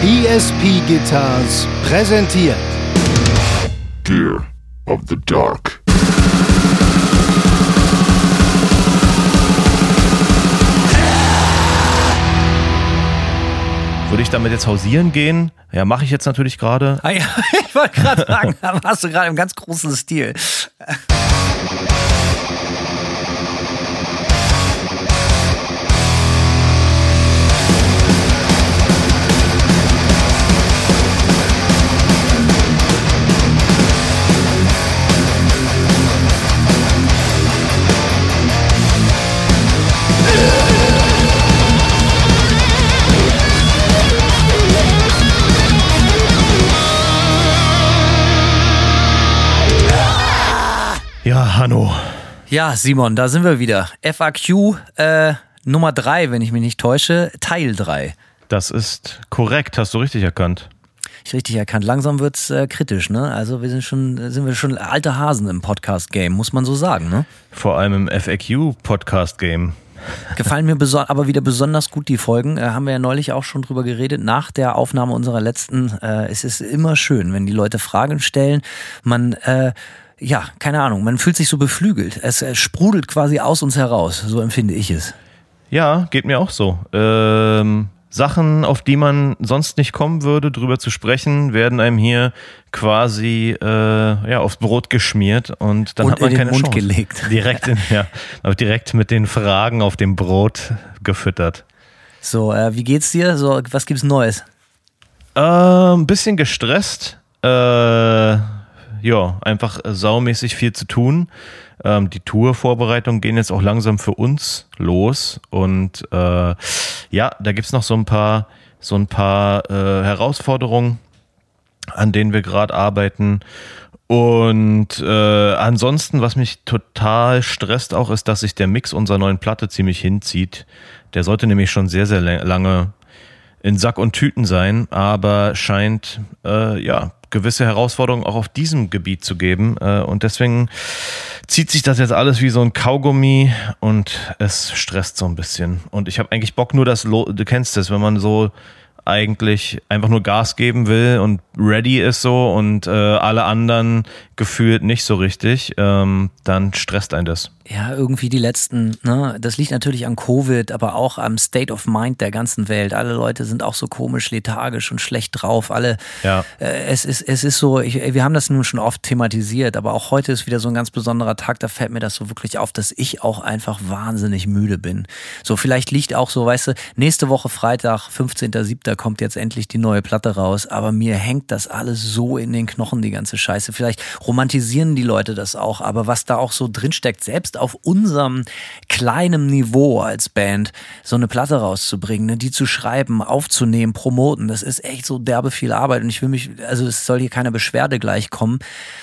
ESP Guitars präsentiert Gear of the Dark. Würde ich damit jetzt hausieren gehen? Ja, mache ich jetzt natürlich gerade. Ah ja, ich wollte gerade sagen, da warst du gerade im ganz großen Stil. Ja, Hanno. Ja, Simon, da sind wir wieder. FAQ äh, Nummer 3, wenn ich mich nicht täusche, Teil 3. Das ist korrekt, hast du richtig erkannt. Ich richtig erkannt. Langsam wird's äh, kritisch, ne? Also wir sind schon, sind wir schon alte Hasen im Podcast-Game, muss man so sagen, ne? Vor allem im FAQ-Podcast-Game. Gefallen mir aber wieder besonders gut die Folgen. Äh, haben wir ja neulich auch schon drüber geredet. Nach der Aufnahme unserer letzten, äh, es ist immer schön, wenn die Leute Fragen stellen. Man äh, ja, keine Ahnung, man fühlt sich so beflügelt. Es, es sprudelt quasi aus uns heraus, so empfinde ich es. Ja, geht mir auch so. Ähm, Sachen, auf die man sonst nicht kommen würde, drüber zu sprechen, werden einem hier quasi äh, ja, aufs Brot geschmiert und dann und hat man in den keine Mund Chance. gelegt. Direkt, in, ja, direkt mit den Fragen auf dem Brot gefüttert. So, äh, wie geht's dir? So, was gibt's Neues? Äh, ein bisschen gestresst. Äh, ja, einfach saumäßig viel zu tun. Ähm, die Tourvorbereitungen gehen jetzt auch langsam für uns los. Und äh, ja, da gibt's noch so ein paar, so ein paar äh, Herausforderungen, an denen wir gerade arbeiten. Und äh, ansonsten, was mich total stresst auch, ist, dass sich der Mix unserer neuen Platte ziemlich hinzieht. Der sollte nämlich schon sehr, sehr lange in Sack und Tüten sein, aber scheint äh, ja gewisse Herausforderungen auch auf diesem Gebiet zu geben. Äh, und deswegen zieht sich das jetzt alles wie so ein Kaugummi und es stresst so ein bisschen. Und ich habe eigentlich Bock nur das, du kennst das, wenn man so eigentlich einfach nur Gas geben will und ready ist so und äh, alle anderen gefühlt nicht so richtig, ähm, dann stresst ein das. Ja, irgendwie die letzten, ne, das liegt natürlich an Covid, aber auch am State of Mind der ganzen Welt. Alle Leute sind auch so komisch, lethargisch und schlecht drauf. Alle, ja. äh, es ist, es ist so, ich, wir haben das nun schon oft thematisiert, aber auch heute ist wieder so ein ganz besonderer Tag, da fällt mir das so wirklich auf, dass ich auch einfach wahnsinnig müde bin. So, vielleicht liegt auch so, weißt du, nächste Woche Freitag, 15.07. kommt jetzt endlich die neue Platte raus, aber mir hängt das alles so in den Knochen, die ganze Scheiße. Vielleicht romantisieren die Leute das auch, aber was da auch so drinsteckt, selbst auf unserem kleinen Niveau als Band so eine Platte rauszubringen, ne, die zu schreiben, aufzunehmen, promoten, das ist echt so derbe viel Arbeit und ich will mich, also es soll hier keine Beschwerde gleich kommen,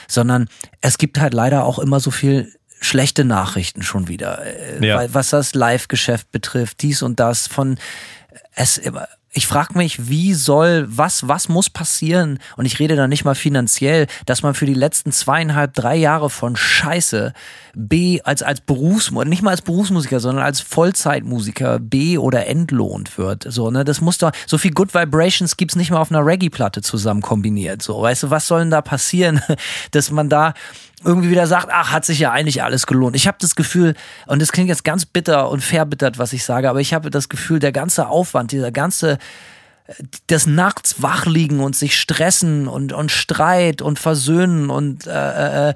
sondern es gibt halt leider auch immer so viel schlechte Nachrichten schon wieder, äh, Ja. was das Live-Geschäft betrifft, dies und das von es ich frage mich, wie soll, was, was muss passieren? Und ich rede da nicht mal finanziell, dass man für die letzten zweieinhalb, drei Jahre von Scheiße B als, als Berufsmusiker, nicht mal als Berufsmusiker, sondern als Vollzeitmusiker B oder entlohnt wird. So, ne, das muss doch, so viel Good Vibrations gibt's nicht mal auf einer Reggae-Platte zusammen kombiniert. So, weißt du, was soll denn da passieren, dass man da irgendwie wieder sagt, ach, hat sich ja eigentlich alles gelohnt. Ich habe das Gefühl, und das klingt jetzt ganz bitter und verbittert, was ich sage, aber ich habe das Gefühl, der ganze Aufwand, dieser ganze das nachts wachliegen und sich stressen und, und Streit und versöhnen und äh, äh,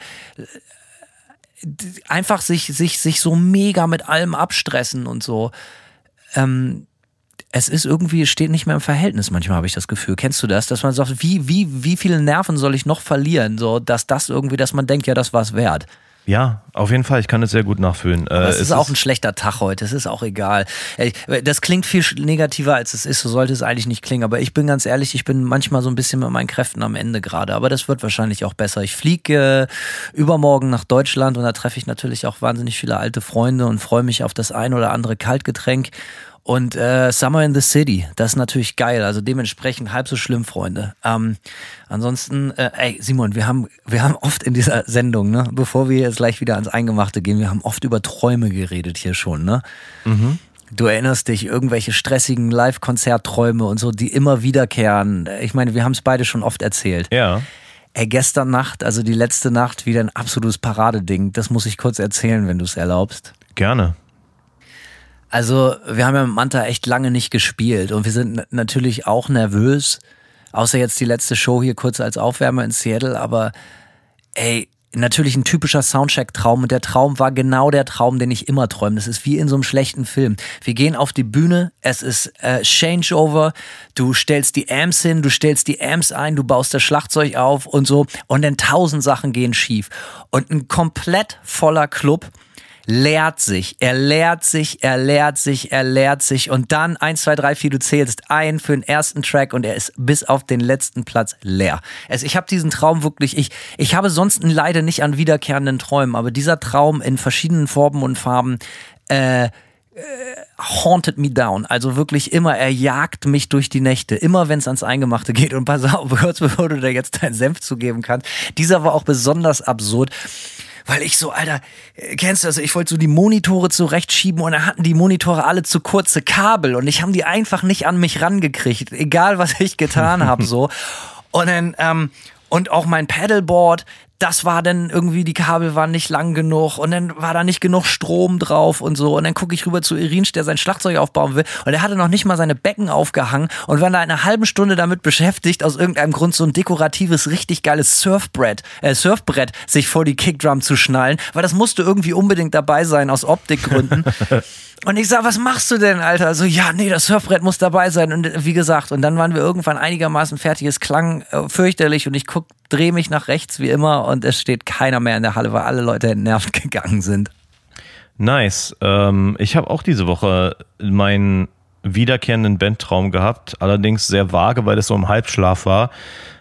einfach sich, sich, sich so mega mit allem abstressen und so. Ähm, es ist irgendwie, es steht nicht mehr im Verhältnis, manchmal habe ich das Gefühl. Kennst du das? Dass man sagt, wie, wie, wie viele Nerven soll ich noch verlieren? So, dass das irgendwie, dass man denkt, ja, das war's wert. Ja, auf jeden Fall. Ich kann es sehr gut nachfühlen. Äh, Aber es, ist auch ein schlechter Tag heute. Es ist auch egal. Das klingt viel negativer, als es ist. So sollte es eigentlich nicht klingen. Aber ich bin ganz ehrlich, ich bin manchmal so ein bisschen mit meinen Kräften am Ende gerade. Aber das wird wahrscheinlich auch besser. Ich fliege äh, übermorgen nach Deutschland und da treffe ich natürlich auch wahnsinnig viele alte Freunde und freue mich auf das ein oder andere Kaltgetränk. Und äh, Summer in the City, das ist natürlich geil. Also dementsprechend halb so schlimm, Freunde. Ähm, ansonsten, äh, ey, Simon, wir haben, wir haben oft in dieser Sendung, ne, bevor wir jetzt gleich wieder ans Eingemachte gehen, wir haben oft über Träume geredet hier schon, ne? Du erinnerst dich, irgendwelche stressigen Live-Konzertträume und so, die immer wiederkehren. Ich meine, wir haben es beide schon oft erzählt. Ja. Ey, gestern Nacht, also die letzte Nacht, wieder ein absolutes Paradeding. Das muss ich kurz erzählen, wenn du es erlaubst. Gerne. Also, wir haben ja mit Manta echt lange nicht gespielt und wir sind natürlich auch nervös. Außer jetzt die letzte Show hier kurz als Aufwärmer in Seattle, aber ey, natürlich ein typischer Soundcheck-Traum und der Traum war genau der Traum, den ich immer träume. Das ist wie in so einem schlechten Film. Wir gehen auf die Bühne, es ist äh, Changeover, du stellst die Amps hin, du stellst die Amps ein, du baust das Schlagzeug auf und so und dann tausend Sachen gehen schief. Und ein komplett voller Club leert sich, er leert sich, er leert sich, er leert sich und dann eins, zwei, drei, vier, du zählst ein für den ersten Track und er ist bis auf den letzten Platz leer. Also ich habe diesen Traum wirklich, ich, ich habe sonst leider nicht an wiederkehrenden Träumen, aber dieser Traum in verschiedenen Formen und Farben, äh, äh, haunted me down. Also wirklich immer, er jagt mich durch die Nächte. Immer wenn es ans Eingemachte geht. Und pass auf, kurz bevor du da jetzt deinen Senf zugeben kannst. Dieser war auch besonders absurd weil ich so, Alter, äh, kennst du das? Ich wollte so die Monitore zurechtschieben und dann hatten die Monitore alle zu kurze Kabel und ich haben die einfach nicht an mich rangekriegt, egal was ich getan habe, so. Und dann, ähm, und auch mein Paddleboard, das war dann irgendwie, die Kabel waren nicht lang genug und dann war da nicht genug Strom drauf und so. Und dann gucke ich rüber zu Irinsch, der sein Schlagzeug aufbauen will. Und er hatte noch nicht mal seine Becken aufgehangen und war da eine halbe Stunde damit beschäftigt, aus irgendeinem Grund so ein dekoratives, richtig geiles Surfbrett, äh, Surfbrett sich vor die Kickdrum zu schnallen, weil das musste irgendwie unbedingt dabei sein aus Optikgründen. Und ich sag, was machst du denn, Alter? So, ja, nee, das Surfbrett muss dabei sein. Und wie gesagt, und dann waren wir irgendwann einigermaßen fertig. Es klang äh, fürchterlich und ich guck, dreh mich nach rechts wie immer und es steht keiner mehr in der Halle, weil alle Leute entnervt gegangen sind. Nice. Ähm, ich habe auch diese Woche meinen wiederkehrenden Bandtraum gehabt, allerdings sehr vage, weil es so im Halbschlaf war.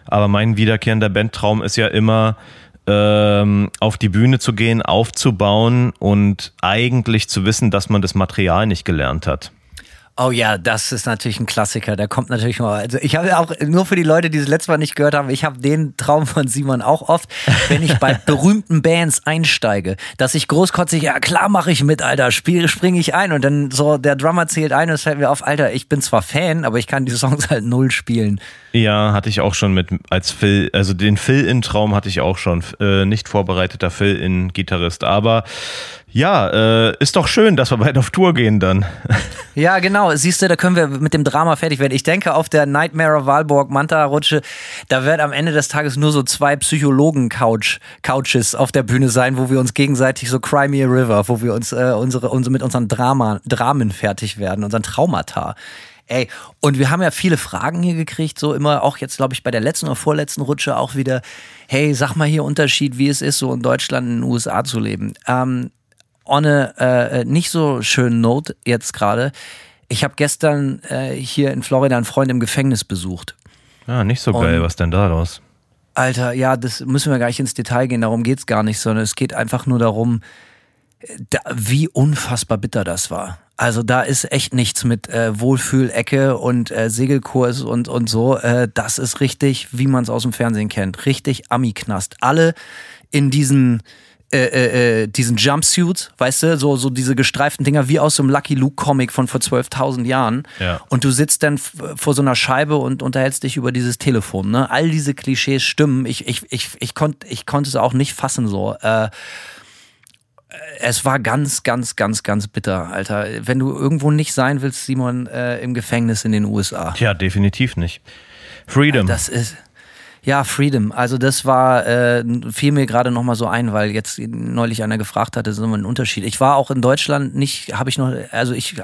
Aber mein wiederkehrender Bandtraum ist ja immer, ähm, auf die Bühne zu gehen, aufzubauen und eigentlich zu wissen, dass man das Material nicht gelernt hat. Oh ja, das ist natürlich ein Klassiker. Der kommt natürlich mal. Also ich habe auch nur für die Leute, die es letztes Mal nicht gehört haben, ich habe den Traum von Simon auch oft, wenn ich bei berühmten Bands einsteige, dass ich großkotzig, ja klar mache ich mit, Alter, spiele, springe ich ein und dann so der Drummer zählt ein und es fällt mir auf, Alter, ich bin zwar Fan, aber ich kann die Songs halt null spielen. Ja, hatte ich auch schon mit als Phil, also den Phil-In-Traum hatte ich auch schon, äh, nicht vorbereiteter Phil-In-Gitarrist, aber ja, äh, ist doch schön, dass wir bald auf Tour gehen dann. Ja, genau. Siehst du, da können wir mit dem Drama fertig werden. Ich denke, auf der Nightmare of Walborg Manta-Rutsche, da wird am Ende des Tages nur so zwei Psychologen-Couches auf der Bühne sein, wo wir uns gegenseitig so Cry Me a River, wo wir uns äh, unsere, unsere, mit unseren Drama, Dramen fertig werden, unseren Traumata. Ey, und wir haben ja viele Fragen hier gekriegt, so immer auch jetzt, glaube ich, bei der letzten oder vorletzten Rutsche auch wieder, hey, sag mal hier Unterschied, wie es ist, so in Deutschland, in den USA zu leben. Ähm, on a äh, nicht so schönen Note jetzt gerade. Ich habe gestern äh, hier in Florida einen Freund im Gefängnis besucht. Ja, nicht so geil. Und- Was denn da los? Alter, ja, das müssen wir gar nicht ins Detail gehen, darum geht's gar nicht, sondern es geht einfach nur darum, äh, da, wie unfassbar bitter das war. Also da ist echt nichts mit äh, Wohlfühlecke und äh, Segelkurs und, und so. Äh, das ist richtig, wie man es aus dem Fernsehen kennt. Richtig Ami-Knast. Alle in diesen äh, äh, äh, diesen Jumpsuits, weißt du, so, so diese gestreiften Dinger wie aus so einem Lucky Luke Comic von vor 12.000 Jahren. Ja. Und du sitzt dann vor so einer Scheibe und unterhältst dich über dieses Telefon. Ne? All diese Klischees stimmen. Ich, ich, ich, ich, konnt, ich konnte es auch nicht fassen so. Äh, es war ganz, ganz, ganz, ganz bitter, Alter. Wenn du irgendwo nicht sein willst, Simon, äh, im Gefängnis in den USA. Tja, definitiv nicht. Freedom. Das ist. Ja, Freedom. Also das war, äh, fiel mir gerade nochmal so ein, weil jetzt neulich einer gefragt hatte, so ein Unterschied. Ich war auch in Deutschland nicht, habe ich noch, also ich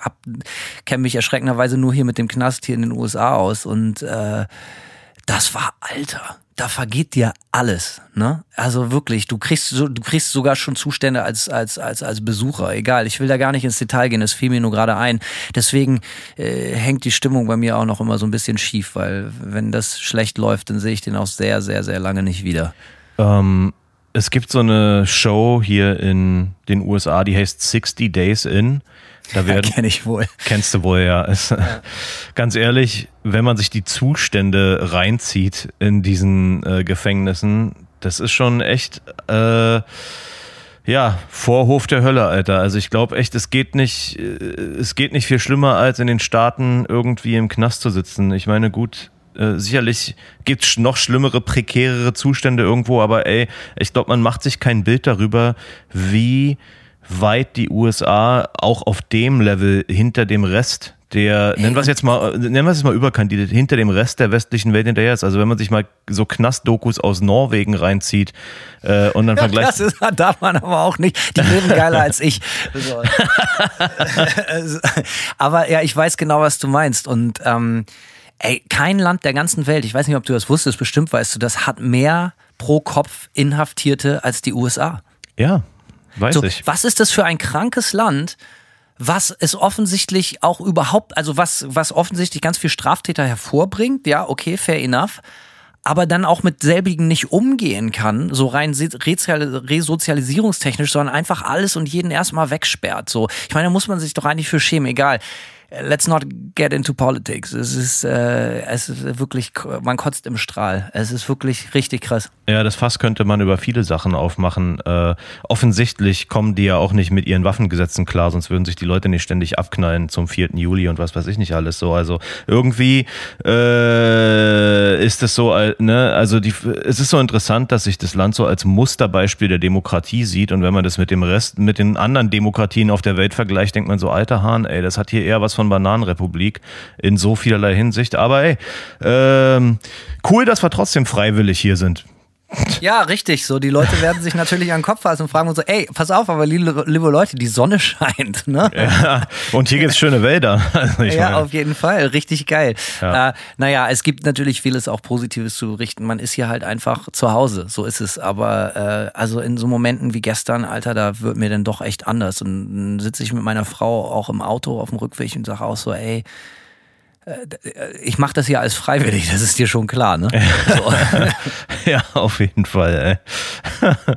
kenne mich erschreckenderweise nur hier mit dem Knast hier in den USA aus und äh, das war Alter. Da vergeht dir alles, ne? Also wirklich, du kriegst so, du kriegst sogar schon Zustände als als als als Besucher. Egal, ich will da gar nicht ins Detail gehen. Das fiel mir nur gerade ein. Deswegen äh, hängt die Stimmung bei mir auch noch immer so ein bisschen schief, weil wenn das schlecht läuft, dann sehe ich den auch sehr sehr sehr lange nicht wieder. Ähm, es gibt so eine Show hier in den USA, die heißt 60 Days In. Da werden, Kenne ich wohl. Kennst du wohl, ja. Es, Ganz ehrlich, wenn man sich die Zustände reinzieht in diesen äh, Gefängnissen, das ist schon echt, äh, Ja, Vorhof der Hölle, Alter. Also ich glaube echt, es geht nicht, äh, es geht nicht viel schlimmer, als in den Staaten irgendwie im Knast zu sitzen. Ich meine, gut, äh, sicherlich gibt's noch schlimmere, prekärere Zustände irgendwo, aber ey, ich glaube, man macht sich kein Bild darüber, wie weit die USA auch auf dem Level hinter dem Rest der, nennen wir es jetzt mal, nennen wir es mal überkandidiert, hinter dem Rest der westlichen Welt hinterher ist. Also wenn man sich mal so Knastdokus aus Norwegen reinzieht äh, und dann vergleicht. Das ist, darf man aber auch nicht. Die leben geiler als ich. Aber ja, ich weiß genau, was du meinst. Und ähm, ey, kein Land der ganzen Welt, ich weiß nicht, ob du das wusstest, bestimmt weißt du, das hat mehr pro Kopf Inhaftierte als die USA. Ja, weiß So, ich. was ist das für ein krankes Land, was es offensichtlich auch überhaupt, also was, was offensichtlich ganz viel Straftäter hervorbringt, ja, okay, fair enough, aber dann auch mit selbigen nicht umgehen kann, so rein resozialisierungstechnisch, sondern einfach alles und jeden erstmal wegsperrt. So, ich meine, da muss man sich doch eigentlich für schämen, egal. Let's not get into politics. Es ist, äh, es ist wirklich, man kotzt im Strahl. Es ist wirklich richtig krass. Ja, das Fass könnte man über viele Sachen aufmachen. Äh, offensichtlich kommen die ja auch nicht mit ihren Waffengesetzen klar, sonst würden sich die Leute nicht ständig abknallen zum 4. Juli und was weiß ich nicht alles so. Also irgendwie äh, ist es so, äh, ne, also die, es ist so interessant, dass sich das Land so als Musterbeispiel der Demokratie sieht und wenn man das mit dem Rest, mit den anderen Demokratien auf der Welt vergleicht, denkt man so, alter Hahn, ey, das hat hier eher was von Bananenrepublik in so vielerlei Hinsicht. Aber ey, ähm, cool, dass wir trotzdem freiwillig hier sind. Ja, richtig. So, die Leute werden sich natürlich an den Kopf fassen und fragen und so, ey, pass auf, aber liebe, liebe Leute, die Sonne scheint, ne? Ja, und hier gibt's schöne Wälder. Also Ja, meine, auf jeden Fall. Richtig geil. Ja. Äh, naja, es gibt natürlich vieles auch Positives zu berichten. Man ist hier halt einfach zu Hause. So ist es. Aber äh, also in so Momenten wie gestern, Alter, da wird mir dann doch echt anders. Und dann sitze ich mit meiner Frau auch im Auto auf dem Rückweg und sage auch so, ey, ich mache das hier als freiwillig, das ist dir schon klar, ne? So. ja, auf jeden Fall. Ey.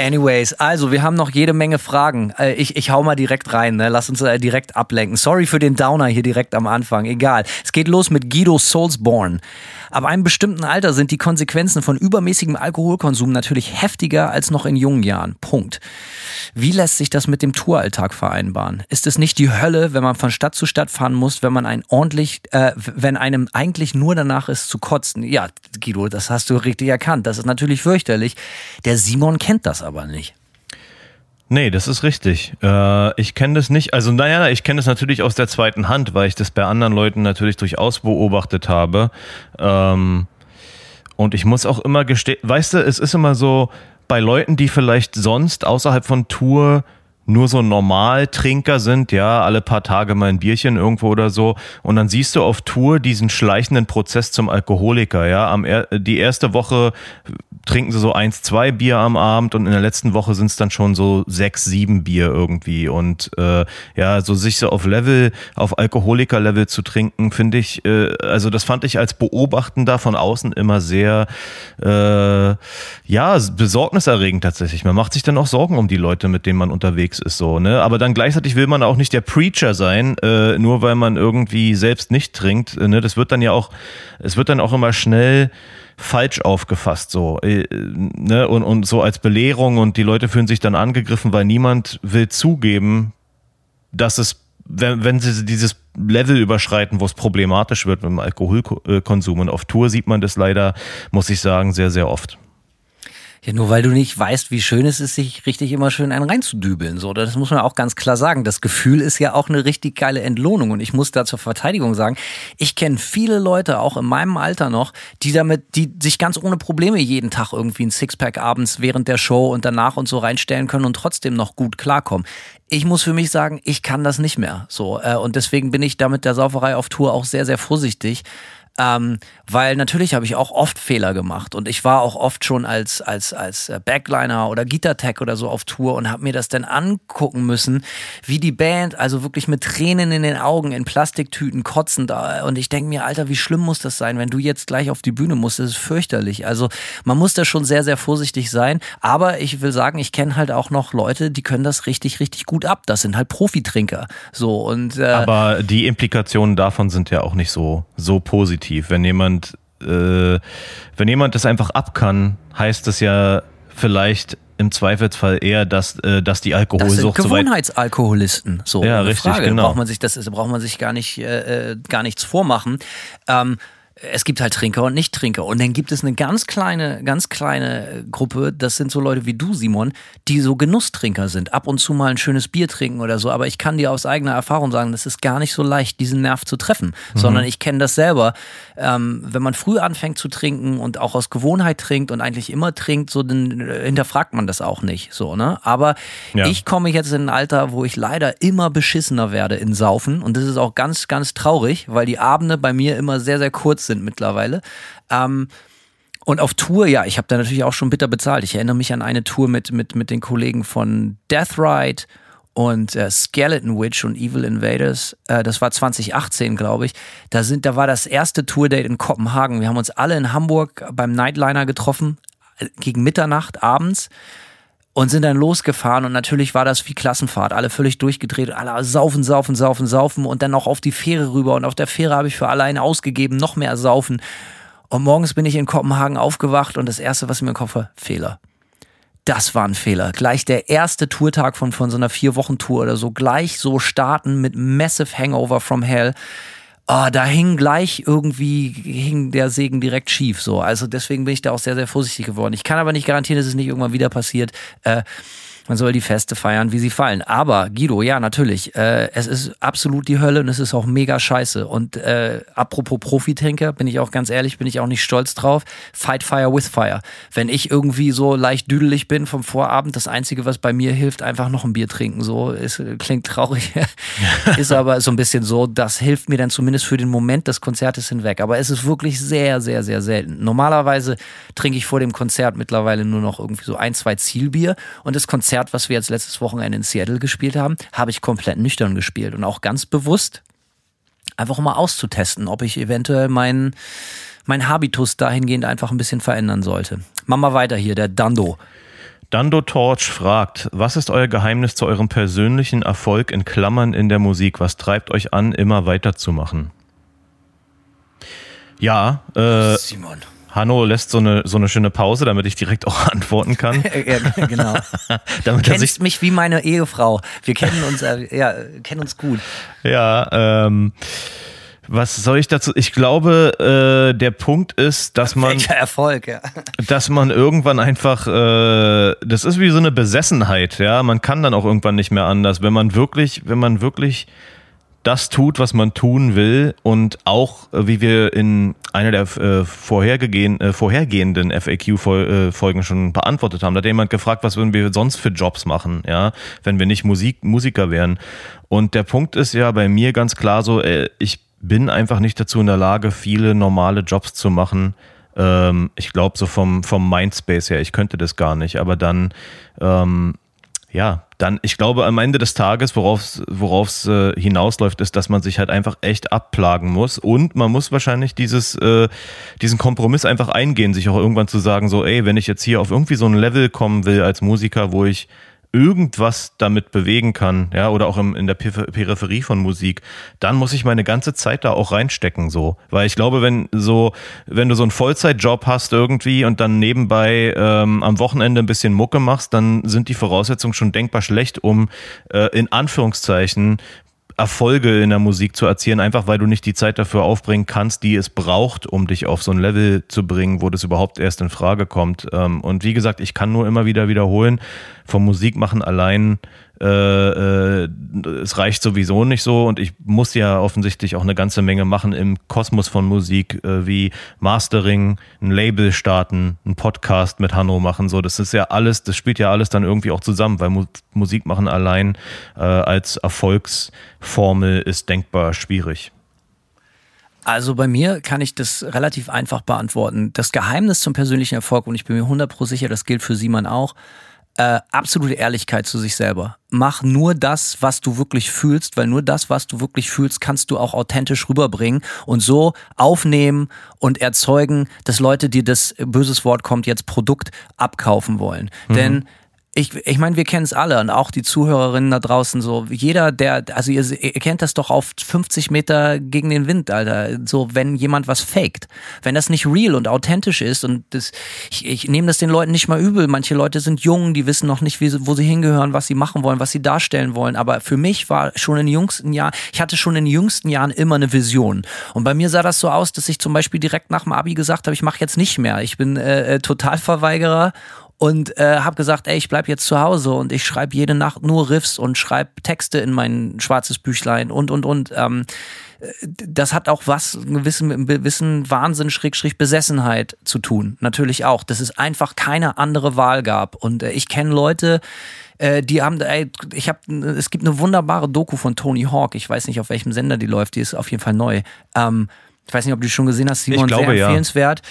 Anyways, also wir haben noch jede Menge Fragen. Äh, Ich, ich hau mal direkt rein, ne? lass uns äh, direkt ablenken. Sorry für den Downer hier direkt am Anfang, egal. Es geht los mit Guido Soulsborne. Ab einem bestimmten Alter sind die Konsequenzen von übermäßigem Alkoholkonsum natürlich heftiger als noch in jungen Jahren. Punkt. Wie lässt sich das mit dem Touralltag vereinbaren? Ist es nicht die Hölle, wenn man von Stadt zu Stadt fahren muss, wenn man ein ordentlich, äh, wenn einem eigentlich nur danach ist zu kotzen? Ja, Guido, das hast du richtig erkannt. Das ist natürlich fürchterlich. Der Simon kennt das aber nicht. Nee, das ist richtig. Äh, ich kenne das nicht. Also, naja, ich kenne das natürlich aus der zweiten Hand, weil ich das bei anderen Leuten natürlich durchaus beobachtet habe. Ähm, und ich muss auch immer gestehen, weißt du, es ist immer so, bei Leuten, die vielleicht sonst außerhalb von Tour nur so Normaltrinker sind, ja, alle paar Tage mal ein Bierchen irgendwo oder so. Und dann siehst du auf Tour diesen schleichenden Prozess zum Alkoholiker, ja. Am er die erste Woche trinken sie so eins, zwei Bier am Abend und in der letzten Woche sind es dann schon so sechs, sieben Bier irgendwie. Und äh, ja, so sich so auf Level, auf Alkoholiker-Level zu trinken, finde ich, äh, also das fand ich als Beobachtender von außen immer sehr, äh, ja, besorgniserregend tatsächlich. Man macht sich dann auch Sorgen um die Leute, mit denen man unterwegs ist, so, ne? Aber dann gleichzeitig will man auch nicht der Preacher sein, äh, nur weil man irgendwie selbst nicht trinkt, äh, ne? Das wird dann ja auch, es wird dann auch immer schnell falsch aufgefasst so äh, ne und, und so als Belehrung und die Leute fühlen sich dann angegriffen, weil niemand will zugeben, dass es wenn, wenn sie dieses Level überschreiten, wo es problematisch wird mit dem Alkoholkonsum und auf Tour sieht man das leider, muss ich sagen, sehr sehr oft. Ja, nur weil du nicht weißt, wie schön es ist, sich richtig immer schön einen reinzudübeln. So, das muss man auch ganz klar sagen. Das Gefühl ist ja auch eine richtig geile Entlohnung. Und ich muss da zur Verteidigung sagen, ich kenne viele Leute, auch in meinem Alter noch, die damit, die sich ganz ohne Probleme jeden Tag irgendwie ein Sixpack abends während der Show und danach und so reinstellen können und trotzdem noch gut klarkommen. Ich muss für mich sagen, ich kann das nicht mehr. So, äh, und deswegen bin ich da mit der Sauferei auf Tour auch sehr, sehr vorsichtig. Ähm, weil natürlich habe ich auch oft Fehler gemacht und ich war auch oft schon als, als, als äh, Backliner oder Gitartech oder so auf Tour und habe mir das dann angucken müssen, wie die Band, also wirklich mit Tränen in den Augen, in Plastiktüten kotzend. äh, Und ich denke mir, Alter, wie schlimm muss das sein, wenn du jetzt gleich auf die Bühne musst? Das ist fürchterlich. Also man muss da schon sehr, sehr vorsichtig sein. Aber ich will sagen, ich kenne halt auch noch Leute, die können das richtig, richtig gut ab. Das sind halt Profitrinker. So und äh, Aber die Implikationen davon sind ja auch nicht so, so positiv. Wenn jemand äh, wenn jemand das einfach ab kann, heißt das ja vielleicht im Zweifelsfall eher, dass, äh, dass die Das sind Alkoholsucht so weit Gewohnheitsalkoholisten. So, Ja, richtig, Frage. genau. Braucht man sich, das ist, braucht man sich gar nicht, äh, äh, gar nichts vormachen. Ähm, es gibt halt Trinker und Nicht-Trinker. Und dann gibt es eine ganz kleine, ganz kleine Gruppe, das sind so Leute wie du, Simon, die so Genusstrinker sind. Ab und zu mal ein schönes Bier trinken oder so. Aber ich kann dir aus eigener Erfahrung sagen, das ist gar nicht so leicht, diesen Nerv zu treffen. Sondern ich kenne das selber. Ähm, wenn man früh anfängt zu trinken und auch aus Gewohnheit trinkt und eigentlich immer trinkt, so dann äh, hinterfragt man das auch nicht. So, ne? Aber Ja. ich komme jetzt in ein Alter, wo ich leider immer beschissener werde in Saufen. Und das ist auch ganz, ganz traurig, weil die Abende bei mir immer sehr, sehr kurz sind mittlerweile. Ähm, und auf Tour, ja, ich habe da natürlich auch schon bitter bezahlt. Ich erinnere mich an eine Tour mit, mit, mit den Kollegen von Death Ride und äh, Skeleton Witch und Evil Invaders. Äh, das war 2018, glaube ich. Da, sind, da war das erste Tourdate in Kopenhagen. Wir haben uns alle in Hamburg beim Nightliner getroffen, äh, gegen Mitternacht abends und sind dann losgefahren und natürlich war das wie Klassenfahrt, alle völlig durchgedreht, alle saufen, saufen, saufen, saufen und dann noch auf die Fähre rüber und auf der Fähre habe ich für alleine ausgegeben, noch mehr saufen und morgens bin ich in Kopenhagen aufgewacht und das erste, was mir im Kopf war, Fehler. Das war ein Fehler. Gleich der erste Tourtag von, von so einer Vier-Wochen-Tour oder so, gleich so starten mit Massive Hangover from Hell. Ah, da hing gleich irgendwie, hing der Segen direkt schief, so. Also deswegen bin ich da auch sehr, sehr vorsichtig geworden. Ich kann aber nicht garantieren, dass es nicht irgendwann wieder passiert. Äh, man soll die Feste feiern, wie sie fallen. Aber Guido, ja, natürlich. Äh, es ist absolut die Hölle und es ist auch mega scheiße. Und äh, apropos Profitrinker, bin ich auch ganz ehrlich, bin ich auch nicht stolz drauf. Fight Fire with Fire. Wenn ich irgendwie so leicht düdelig bin vom Vorabend, das Einzige, was bei mir hilft, einfach noch ein Bier trinken. So, ist, klingt traurig. ist aber so ein bisschen so, das hilft mir dann zumindest für den Moment des Konzertes hinweg. Aber es ist wirklich sehr, sehr, sehr selten. Normalerweise trinke ich vor dem Konzert mittlerweile nur noch irgendwie so ein, zwei Zielbier. Und das Konzert, was wir jetzt letztes Wochenende in Seattle gespielt haben, habe ich komplett nüchtern gespielt. Und auch ganz bewusst, einfach um mal auszutesten, ob ich eventuell meinen mein Habitus dahingehend einfach ein bisschen verändern sollte. Machen wir weiter hier, der Dando. Dando Torch fragt, was ist euer Geheimnis zu eurem persönlichen Erfolg in Klammern in der Musik? Was treibt euch an, immer weiterzumachen? Ja, äh, Simon. Hanno lässt so eine, so eine schöne Pause, damit ich direkt auch antworten kann. ja, genau. damit sich Kennst mich wie meine Ehefrau. Wir kennen uns, äh, ja, kennen uns gut. Ja, ähm, was soll ich dazu? Ich glaube, äh, der Punkt ist, dass man, Welcher Erfolg, ja. dass man irgendwann einfach, äh, das ist wie so eine Besessenheit, ja. Man kann dann auch irgendwann nicht mehr anders, wenn man wirklich, wenn man wirklich das tut, was man tun will und auch, äh, wie wir in einer der äh, vorhergehen, äh, vorhergehenden FAQ-Folgen schon beantwortet haben, da hat jemand gefragt, was würden wir sonst für Jobs machen, ja, wenn wir nicht Musik, Musiker wären. Und der Punkt ist ja bei mir ganz klar so, äh, ich bin einfach nicht dazu in der Lage, viele normale Jobs zu machen. Ähm, ich glaube, so vom, vom Mindspace her, ich könnte das gar nicht, aber dann, ähm, ja, dann, ich glaube, am Ende des Tages, worauf es äh, hinausläuft, ist, dass man sich halt einfach echt abplagen muss. Und man muss wahrscheinlich dieses, äh, diesen Kompromiss einfach eingehen, sich auch irgendwann zu sagen, so, ey, wenn ich jetzt hier auf irgendwie so ein Level kommen will als Musiker, wo ich irgendwas damit bewegen kann, ja, oder auch im, in der Peripher- Peripherie von Musik, dann muss ich meine ganze Zeit da auch reinstecken, so. Weil ich glaube, wenn so, wenn du so einen Vollzeitjob hast irgendwie und dann nebenbei ähm, am Wochenende ein bisschen Mucke machst, dann sind die Voraussetzungen schon denkbar schlecht, um äh, in Anführungszeichen Erfolge in der Musik zu erzielen, einfach weil du nicht die Zeit dafür aufbringen kannst, die es braucht, um dich auf so ein Level zu bringen, wo das überhaupt erst in Frage kommt. Ähm, Und wie gesagt, ich kann nur immer wieder wiederholen, vom Musikmachen allein, äh, äh, es reicht sowieso nicht so und ich muss ja offensichtlich auch eine ganze Menge machen im Kosmos von Musik, äh, wie Mastering, ein Label starten, einen Podcast mit Hanno machen, so, das ist ja alles, das spielt ja alles dann irgendwie auch zusammen, weil Mu Musik machen allein äh, als Erfolgsformel ist denkbar schwierig. Also bei mir kann ich das relativ einfach beantworten. Das Geheimnis zum persönlichen Erfolg, und ich bin mir 100% sicher, das gilt für Simon auch, äh, absolute Ehrlichkeit zu sich selber. Mach nur das, was du wirklich fühlst, weil nur das, was du wirklich fühlst, kannst du auch authentisch rüberbringen und so aufnehmen und erzeugen, dass Leute dir das böses Wort kommt jetzt Produkt abkaufen wollen. Denn ich, ich meine, wir kennen es alle und auch die Zuhörerinnen da draußen so. Jeder, der, also ihr, ihr kennt das doch auf 50 Meter gegen den Wind, Alter. So, wenn jemand was faked. Wenn das nicht real und authentisch ist und das, ich, ich nehme das den Leuten nicht mal übel. Manche Leute sind jung, die wissen noch nicht, wie, wo sie hingehören, was sie machen wollen, was sie darstellen wollen. Aber für mich war schon in jüngsten Jahren, ich hatte schon in den jüngsten Jahren immer eine Vision. Und bei mir sah das so aus, dass ich zum Beispiel direkt nach dem Abi gesagt habe, ich mache jetzt nicht mehr. Ich bin äh, äh Totalverweigerer und äh, habe gesagt, ey, ich bleib jetzt zu Hause und ich schreibe jede Nacht nur Riffs und schreibe Texte in mein schwarzes Büchlein und und und. Ähm, das hat auch was einen gewissen, gewissen Wahnsinn, Schrägstrich Besessenheit zu tun. Natürlich auch, dass es einfach keine andere Wahl gab. Und äh, ich kenne Leute, äh, die haben, ey, ich habe, es gibt eine wunderbare Doku von Tony Hawk. Ich weiß nicht, auf welchem Sender die läuft. Die ist auf jeden Fall neu. Ähm, ich weiß nicht, ob du die schon gesehen hast, Simon, ich glaube, sehr empfehlenswert. Ja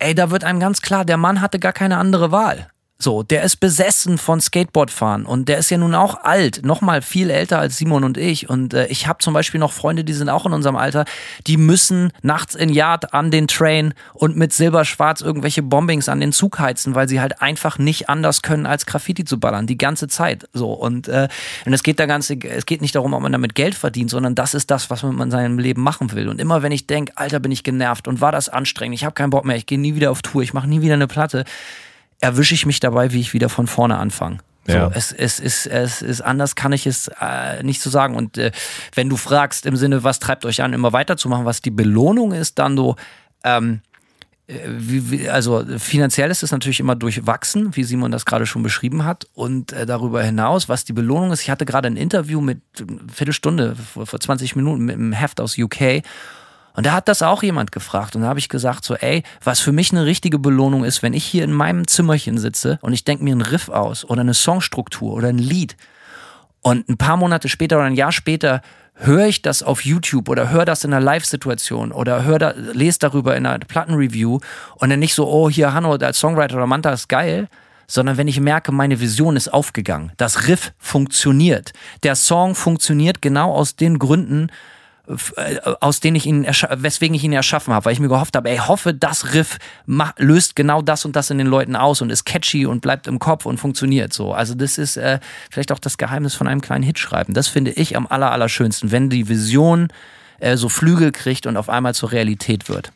ey, da wird einem ganz klar, der Mann hatte gar keine andere Wahl. So, der ist besessen von Skateboardfahren und der ist ja nun auch alt, nochmal viel älter als Simon und ich. Und äh, ich habe zum Beispiel noch Freunde, die sind auch in unserem Alter, die müssen nachts in Yard an den Train und mit Silberschwarz irgendwelche Bombings an den Zug heizen, weil sie halt einfach nicht anders können, als Graffiti zu ballern, die ganze Zeit. So und äh, und es geht da ganz, es geht nicht darum, ob man damit Geld verdient, sondern das ist das, was man in seinem Leben machen will. Und immer wenn ich denke, Alter, bin ich genervt und war das anstrengend, ich habe keinen Bock mehr, ich gehe nie wieder auf Tour, ich mache nie wieder eine Platte erwische ich mich dabei, wie ich wieder von vorne anfange. So, ja. es, es, ist, es ist anders, kann ich es äh, nicht so sagen. Und äh, wenn du fragst im Sinne, was treibt euch an, immer weiterzumachen, was die Belohnung ist, dann so, ähm, äh, wie, wie, also finanziell ist es natürlich immer durchwachsen, wie Simon das gerade schon beschrieben hat. Und äh, darüber hinaus, was die Belohnung ist, ich hatte gerade ein Interview mit Viertelstunde vor, vor 20 Minuten mit einem Heft aus UK und da hat das auch jemand gefragt. Und da habe ich gesagt, so, ey, was für mich eine richtige Belohnung ist, wenn ich hier in meinem Zimmerchen sitze und ich denke mir einen Riff aus oder eine Songstruktur oder ein Lied. Und ein paar Monate später oder ein Jahr später höre ich das auf YouTube oder höre das in einer Live-Situation oder da, lese darüber in einer Plattenreview und dann nicht so, oh, hier Hanno als Songwriter oder Manta ist geil, sondern wenn ich merke, meine Vision ist aufgegangen, das Riff funktioniert, der Song funktioniert genau aus den Gründen, aus denen ich ihn, weswegen ich ihn erschaffen habe, weil ich mir gehofft habe, ey, hoffe, das Riff löst genau das und das in den Leuten aus und ist catchy und bleibt im Kopf und funktioniert so. Also das ist äh, vielleicht auch das Geheimnis von einem kleinen Hit schreiben. Das finde ich am aller, allerschönsten, wenn die Vision äh, so Flügel kriegt und auf einmal zur Realität wird.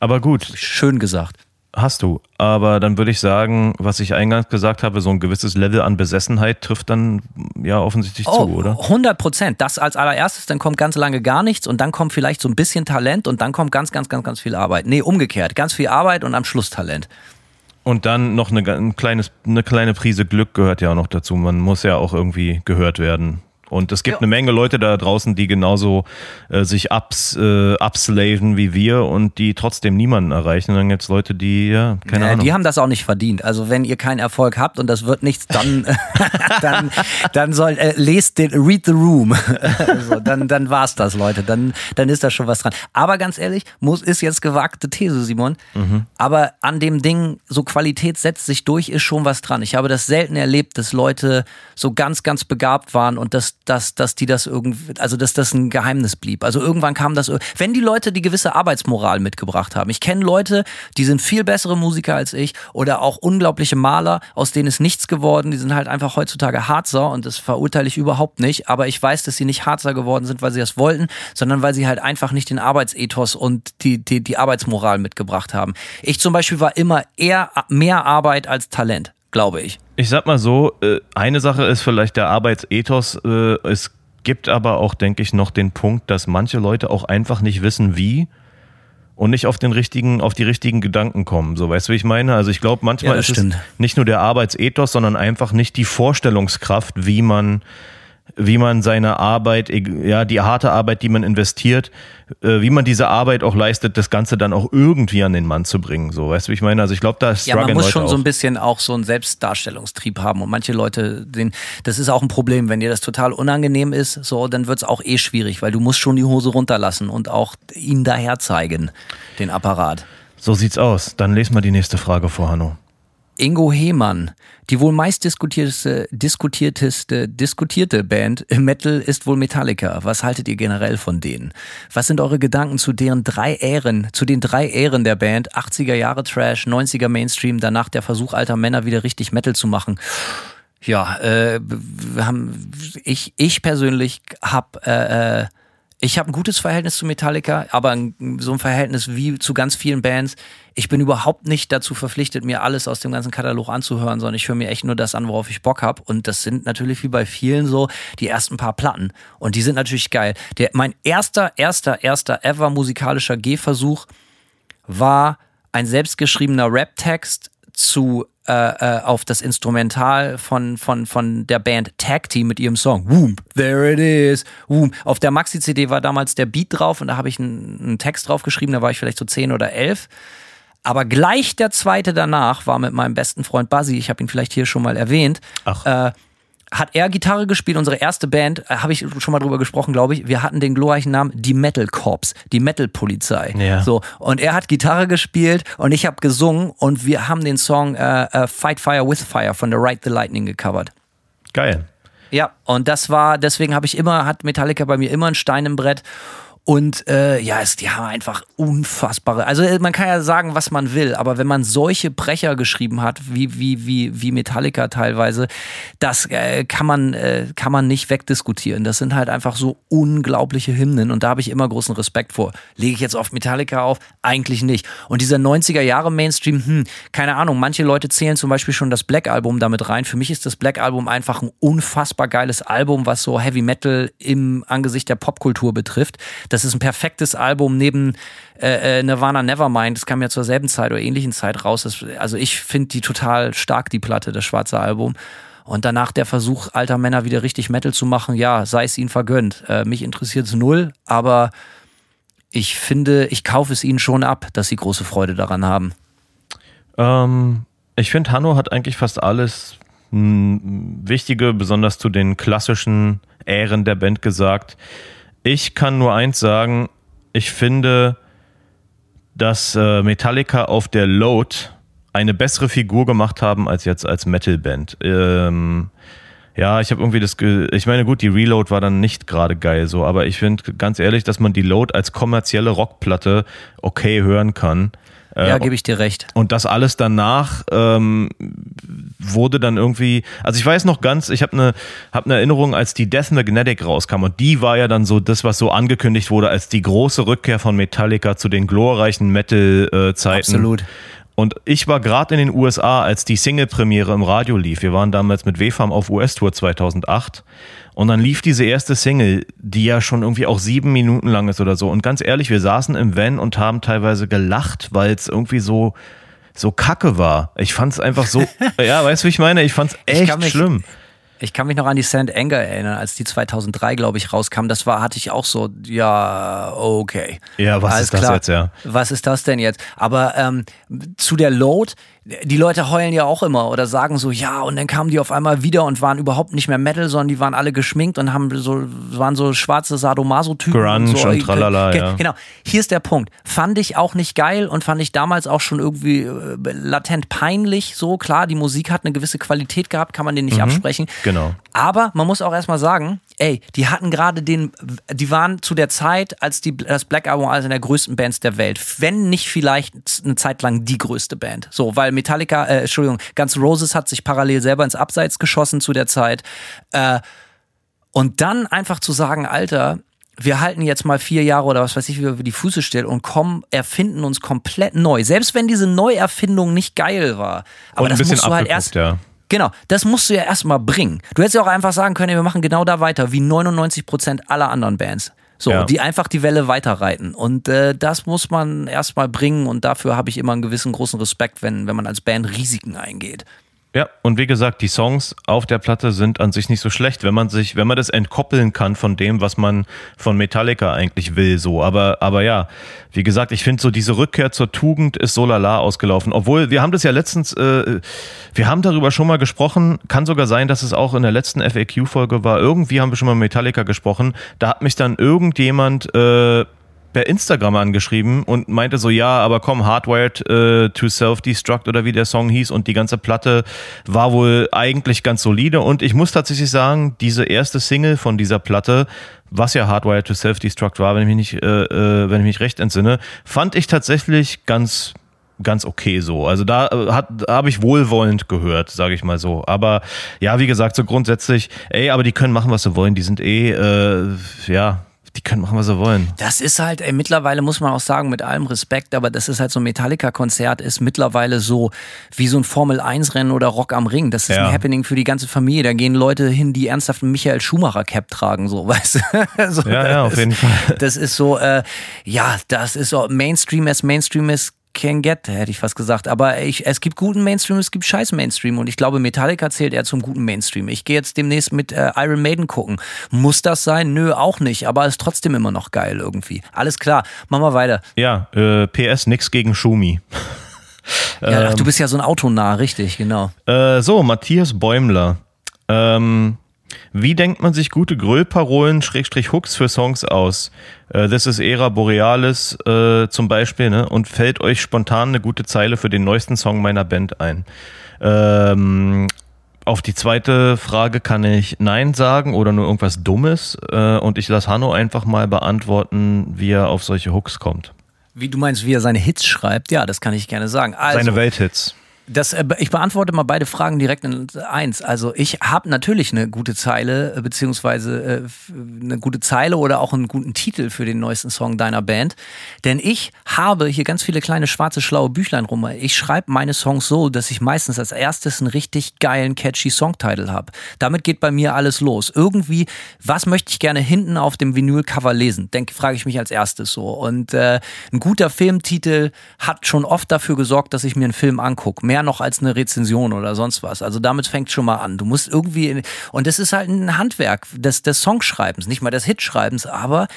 Aber gut. Schön gesagt. Hast du. Aber dann würde ich sagen, was ich eingangs gesagt habe, so ein gewisses Level an Besessenheit trifft dann ja offensichtlich oh, zu, oder? 100 Prozent. Das als allererstes, dann kommt ganz lange gar nichts und dann kommt vielleicht so ein bisschen Talent und dann kommt ganz, ganz, ganz, ganz viel Arbeit. Nee, umgekehrt. Ganz viel Arbeit und am Schluss Talent. Und dann noch eine, ein kleines, eine kleine Prise Glück gehört ja auch noch dazu. Man muss ja auch irgendwie gehört werden. Und es gibt ja. eine Menge Leute da draußen, die genauso äh, sich ups, äh, upslaven wie wir und die trotzdem niemanden erreichen. Und dann gibt es Leute, die, ja, keine ja, Ahnung. Die haben das auch nicht verdient. Also wenn ihr keinen Erfolg habt und das wird nichts, dann, dann, dann soll, äh, lest den, read the room. so, dann, dann war's das, Leute. Dann, dann ist da schon was dran. Aber ganz ehrlich, muss, ist jetzt gewagte These, Simon. Mhm. Aber an dem Ding, so Qualität setzt sich durch, ist schon was dran. Ich habe das selten erlebt, dass Leute so ganz, ganz begabt waren und das dass, dass die das irgendwie, also dass das ein Geheimnis blieb. Also irgendwann kam das, wenn die Leute die gewisse Arbeitsmoral mitgebracht haben. Ich kenne Leute, die sind viel bessere Musiker als ich oder auch unglaubliche Maler, aus denen ist nichts geworden. Die sind halt einfach heutzutage Harzer und das verurteile ich überhaupt nicht. Aber ich weiß, dass sie nicht Harzer geworden sind, weil sie das wollten, sondern weil sie halt einfach nicht den Arbeitsethos und die, die, die Arbeitsmoral mitgebracht haben. Ich zum Beispiel war immer eher mehr Arbeit als Talent glaube ich. Ich sag mal so, äh, eine Sache ist vielleicht der Arbeitsethos. Äh, es gibt aber auch, denke ich, noch den Punkt, dass manche Leute auch einfach nicht wissen, wie und nicht auf den richtigen, auf die richtigen Gedanken kommen. So, weißt du, wie ich meine? Also ich glaube, manchmal ja, ist stimmt. es nicht nur der Arbeitsethos, sondern einfach nicht die Vorstellungskraft, wie man wie man seine Arbeit, ja, die harte Arbeit, die man investiert, äh, wie man diese Arbeit auch leistet, das Ganze dann auch irgendwie an den Mann zu bringen. So, weißt du, wie ich meine? Also ich glaube, da ist Ja, man muss Leute schon auch. so ein bisschen auch so einen Selbstdarstellungstrieb haben. Und manche Leute, den, das ist auch ein Problem. Wenn dir das total unangenehm ist, so, dann wird's auch eh schwierig, weil du musst schon die Hose runterlassen und auch ihn daher zeigen, den Apparat. So sieht's aus. Dann lesen wir die nächste Frage vor, Hanno. Ingo Hehmann. Die wohl meist diskutierteste, diskutierteste, diskutierte Band im Metal ist wohl Metallica. Was haltet ihr generell von denen? Was sind eure Gedanken zu deren drei Ähren, zu den drei Ähren der Band? 80er Jahre Trash, 90er Mainstream, danach der Versuch alter Männer wieder richtig Metal zu machen. Ja, äh, haben, ich, ich persönlich habe äh, äh, ich habe ein gutes Verhältnis zu Metallica, aber so ein Verhältnis wie zu ganz vielen Bands. Ich bin überhaupt nicht dazu verpflichtet, mir alles aus dem ganzen Katalog anzuhören, sondern ich höre mir echt nur das an, worauf ich Bock habe. Und das sind natürlich wie bei vielen so die ersten paar Platten. Und die sind natürlich geil. Der, mein erster, erster, erster ever musikalischer Gehversuch war ein selbstgeschriebener Rap-Text zu äh, äh, auf das Instrumental von, von, von der Band Tag Team mit ihrem Song Woom, there it is, Woom. Auf der Maxi-CD war damals der Beat drauf und da habe ich einen, einen Text drauf geschrieben, da war ich vielleicht so zehn oder elf. Aber gleich der zweite danach war mit meinem besten Freund Buzzy, ich habe ihn vielleicht hier schon mal erwähnt, Ach. Äh, hat er Gitarre gespielt. Unsere erste Band, äh, habe ich schon mal drüber gesprochen, glaube ich. Wir hatten den glorreichen Namen die Metal Corps, die Metal Polizei. Ja. So und er hat Gitarre gespielt und ich habe gesungen und wir haben den Song äh, äh, Fight Fire with Fire von The Ride the Lightning gecovert. Geil. Ja, und das war, deswegen habe ich immer, hat Metallica bei mir immer ein Stein im Brett. Und äh, ja, es, die haben einfach unfassbare. Also äh, man kann ja sagen, was man will, aber wenn man solche Brecher geschrieben hat, wie, wie, wie, wie Metallica teilweise, das äh, kann, man, äh, kann man nicht wegdiskutieren. Das sind halt einfach so unglaubliche Hymnen und da habe ich immer großen Respekt vor. Lege ich jetzt auf Metallica auf? Eigentlich nicht. Und dieser 90er Jahre Mainstream, hm, keine Ahnung, manche Leute zählen zum Beispiel schon das Black Album damit rein. Für mich ist das Black Album einfach ein unfassbar geiles Album, was so Heavy Metal im Angesicht der Popkultur betrifft. Das ist ein perfektes Album neben äh, äh, Nirvana Nevermind. Das kam ja zur selben Zeit oder ähnlichen Zeit raus. Das, also ich finde die total stark, die Platte, das schwarze Album. Und danach der Versuch, alter Männer wieder richtig Metal zu machen, ja, sei es ihnen vergönnt. Äh, mich interessiert es null, aber ich finde, ich kaufe es ihnen schon ab, dass sie große Freude daran haben. Ähm, ich finde, Hanno hat eigentlich fast alles mh, Wichtige, besonders zu den klassischen Ähren der Band gesagt. Ich kann nur eins sagen, ich finde, dass äh, Metallica auf der Load eine bessere Figur gemacht haben als jetzt als Metalband. Ähm, ja, ich habe irgendwie das, ich meine, gut, die Reload war dann nicht gerade geil so, aber ich finde ganz ehrlich, dass man die Load als kommerzielle Rockplatte okay hören kann. Ja, Äh, gebe ich dir recht. und das alles danach ähm, wurde dann irgendwie, also ich weiß noch ganz, ich habe eine hab ne Erinnerung, als die Death Magnetic rauskam und die war ja dann so das, was so angekündigt wurde als die große Rückkehr von Metallica zu den glorreichen Metal-Zeiten. Absolut. Und ich war gerade in den USA, als die Single-Premiere im Radio lief. Wir waren damals mit WFAM auf US-Tour 2008. Und dann lief diese erste Single, die ja schon irgendwie auch sieben Minuten lang ist oder so. Und ganz ehrlich, wir saßen im Van und haben teilweise gelacht, weil es irgendwie so, so kacke war. Ich fand es einfach so, ja, weißt du, wie ich meine? Ich fand es echt mich- schlimm. Ich kann mich noch an die Sand Anger erinnern, als die 2003, glaube ich, rauskam. Das war, hatte ich auch so, ja, okay. Ja, was ist das jetzt, ja? Was ist das denn jetzt? Aber ähm, zu der Load, die Leute heulen ja auch immer oder sagen so, ja, und dann kamen die auf einmal wieder und waren überhaupt nicht mehr Metal, sondern die waren alle geschminkt und haben so, waren so schwarze Sadomaso-Typen. Grunge und, so. und tralala, Ge- ja. Genau. Hier ist der Punkt. Fand ich auch nicht geil und fand ich damals auch schon irgendwie äh, latent peinlich. So, klar, die Musik hat eine gewisse Qualität gehabt, kann man den nicht absprechen. Genau. Aber man muss auch erstmal sagen, ey, die hatten gerade den, die waren zu der Zeit, als die, das Black Album als eine der größten Bands der Welt, wenn nicht vielleicht eine Zeit lang die größte Band. So, weil Metallica, äh, Entschuldigung, Guns N' Roses hat sich parallel selber ins Abseits geschossen zu der Zeit. Äh, und dann einfach zu sagen, Alter, wir halten jetzt mal vier Jahre oder was weiß ich, wie wir die Füße still und kommen, erfinden uns komplett neu. Selbst wenn diese Neuerfindung nicht geil war. Aber das musst du halt erst, ja. Genau, das musst du ja erstmal bringen. Du hättest ja auch einfach sagen können, wir machen genau da weiter, wie 99 Prozent aller anderen Bands. So, Ja. die einfach die Welle weiterreiten. Und äh, das muss man erstmal bringen und dafür habe ich immer einen gewissen großen Respekt, wenn, wenn man als Band Risiken eingeht. Ja, und wie gesagt, die Songs auf der Platte sind an sich nicht so schlecht, wenn man sich, wenn man das entkoppeln kann von dem, was man von Metallica eigentlich will, so. Aber, aber ja, wie gesagt, ich finde so diese Rückkehr zur Tugend ist so lala ausgelaufen. Obwohl, wir haben das ja letztens, äh, wir haben darüber schon mal gesprochen. Kann sogar sein, dass es auch in der letzten FAQ-Folge war. Irgendwie haben wir schon mal Metallica gesprochen. Da hat mich dann irgendjemand, äh, per Instagram angeschrieben und meinte so, ja, aber komm, Hardwired äh, to Self-Destruct oder wie der Song hieß und die ganze Platte war wohl eigentlich ganz solide und ich muss tatsächlich sagen, diese erste Single von dieser Platte was ja Hardwired to Self-Destruct war, wenn ich mich nicht, äh, äh, wenn ich mich recht entsinne, fand ich tatsächlich ganz ganz okay so. Also da äh, hat habe ich wohlwollend gehört, sage ich mal so. Aber ja, wie gesagt, so grundsätzlich, ey, aber die können machen, was sie wollen. Die sind eh, äh, ja, die können machen, was sie wollen. Das ist halt, ey, mittlerweile muss man auch sagen, mit allem Respekt, aber das ist halt so ein Metallica-Konzert, ist mittlerweile so wie so ein Formel-1-Rennen oder Rock am Ring. Das ist Ja. ein Happening für die ganze Familie. Da gehen Leute hin, die ernsthaft einen Michael Schumacher-Cap tragen, so, weißt du? so, Ja, ja, auf das- jeden Fall. Das ist so, äh, ja, das ist so Mainstream as Mainstream is can get, hätte ich fast gesagt. Aber ich, es gibt guten Mainstream, es gibt scheiß Mainstream. Und ich glaube, Metallica zählt eher zum guten Mainstream. Ich gehe jetzt demnächst mit äh, Iron Maiden gucken. Muss das sein? Nö, auch nicht. Aber ist trotzdem immer noch geil irgendwie. Alles klar, machen wir weiter. Ja, äh, PS nix gegen Schumi. Ja, Ähm. ach, du bist ja so ein Autonah, richtig, genau. Äh, so, Matthias Bäumler. Ähm, wie denkt man sich gute Gröllparolen, Schrägstrich Hooks für Songs aus? Äh, This is Era Borealis äh, zum Beispiel, ne? Und fällt euch spontan eine gute Zeile für den neuesten Song meiner Band ein? Ähm, auf die zweite Frage kann ich Nein sagen oder nur irgendwas Dummes. Äh, und ich lasse Hanno einfach mal beantworten, wie er auf solche Hooks kommt. Wie du meinst, wie er seine Hits schreibt, ja, das kann ich gerne sagen. Also, Seine Welthits. Das, äh, ich beantworte mal beide Fragen direkt in eins. Also ich habe natürlich eine gute Zeile, äh, beziehungsweise äh, eine gute Zeile oder auch einen guten Titel für den neuesten Song deiner Band. Denn ich habe hier ganz viele kleine schwarze, schlaue Büchlein rum. Ich schreibe meine Songs so, dass ich meistens als erstes einen richtig geilen, catchy Songtitel habe. Damit geht bei mir alles los. Irgendwie, was möchte ich gerne hinten auf dem Vinylcover lesen? Denke, frage ich mich als erstes so. Und äh, ein guter Filmtitel hat schon oft dafür gesorgt, dass ich mir einen Film angucke. Mehr noch als eine Rezension oder sonst was. Also damit fängt schon mal an. Du musst irgendwie, in, und das ist halt ein Handwerk des, des Songschreibens, nicht mal des Hitschreibens, aber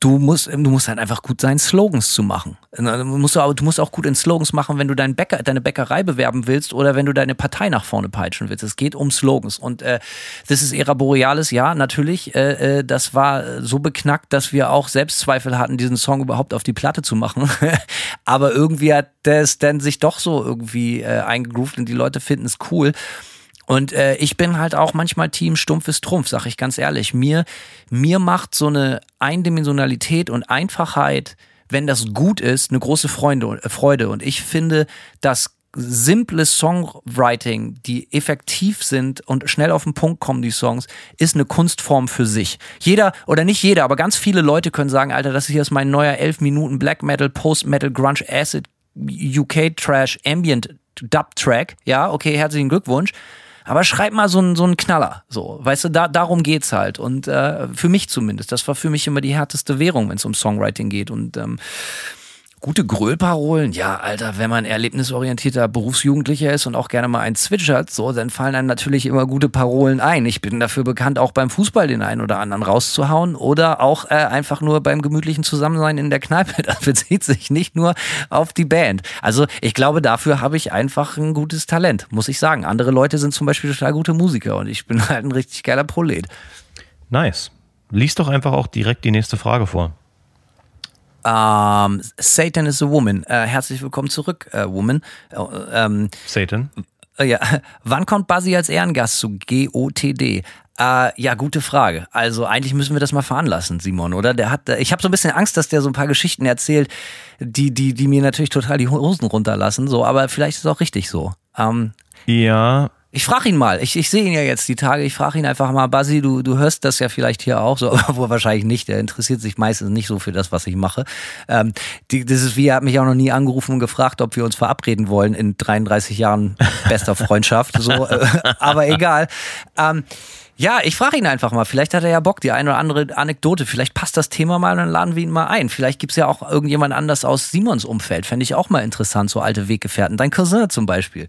du musst, du musst halt einfach gut sein, Slogans zu machen. Du musst, auch- du musst auch gut in Slogans machen, wenn du deinen Bäcker, deine Bäckerei bewerben willst oder wenn du deine Partei nach vorne peitschen willst. Es geht um Slogans. Und äh, das ist Era Borealis, ja, natürlich. Äh, äh, das war so beknackt, dass wir auch Selbstzweifel hatten, diesen Song überhaupt auf die Platte zu machen. Aber irgendwie hat das dann sich doch so irgendwie äh, eingegroovt und die Leute finden es cool. Und äh, ich bin halt auch manchmal Team Stumpfes Trumpf, sag ich ganz ehrlich. Mir, mir macht so eine Eindimensionalität und Einfachheit, wenn das gut ist, eine große Freude, äh, Freude. Und ich finde, dass simple Songwriting, die effektiv sind und schnell auf den Punkt kommen, die Songs, ist eine Kunstform für sich. Jeder, oder nicht jeder, aber ganz viele Leute können sagen, Alter, das hier ist mein neuer 11 Minuten Black Metal, Post Metal, Grunge, Acid, UK Trash, Ambient Dub Track. Ja, okay, herzlichen Glückwunsch. Aber schreib mal so einen, so Knaller. So, weißt du, da, darum geht's halt. Und äh, für mich zumindest. Das war für mich immer die härteste Währung, wenn es um Songwriting geht. Und ähm, Gute Gröllparolen, ja, Alter, wenn man erlebnisorientierter Berufsjugendlicher ist und auch gerne mal einen zwitschert, so, dann fallen einem natürlich immer gute Parolen ein. Ich bin dafür bekannt, auch beim Fußball den einen oder anderen rauszuhauen oder auch äh, einfach nur beim gemütlichen Zusammensein in der Kneipe. Das bezieht sich nicht nur auf die Band. Also ich glaube, dafür habe ich einfach ein gutes Talent, muss ich sagen. Andere Leute sind zum Beispiel total gute Musiker und ich bin halt ein richtig geiler Prolet. Nice. Lies doch einfach auch direkt die nächste Frage vor. Ähm, Satan is a Woman. Äh, herzlich willkommen zurück, äh, Woman. Äh, ähm, Satan. Äh, Ja, wann kommt Buzzy als Ehrengast zu GOTD? Äh, ja, gute Frage. Also eigentlich müssen wir das mal veranlassen, Simon, oder? Der hat, ich habe so ein bisschen Angst, dass der so ein paar Geschichten erzählt, die, die, die mir natürlich total die Hosen runterlassen. So, aber vielleicht ist es auch richtig so. Ähm, Ja, ich frage ihn mal. Ich, ich sehe ihn ja jetzt die Tage. Ich frage ihn einfach mal, Buzzy, du, du hörst das ja vielleicht hier auch so, aber wahrscheinlich nicht. Der interessiert sich meistens nicht so für das, was ich mache. Ähm, die, das ist wie, er hat mich auch noch nie angerufen und gefragt, ob wir uns verabreden wollen in 33 Jahren bester Freundschaft. So, äh, aber egal. Ähm, ja, ich frage ihn einfach mal. Vielleicht hat er ja Bock, die eine oder andere Anekdote. Vielleicht passt das Thema mal und dann laden wir ihn mal ein. Vielleicht gibt's ja auch irgendjemand anders aus Simons Umfeld. Fände ich auch mal interessant, so alte Weggefährten. Dein Cousin zum Beispiel.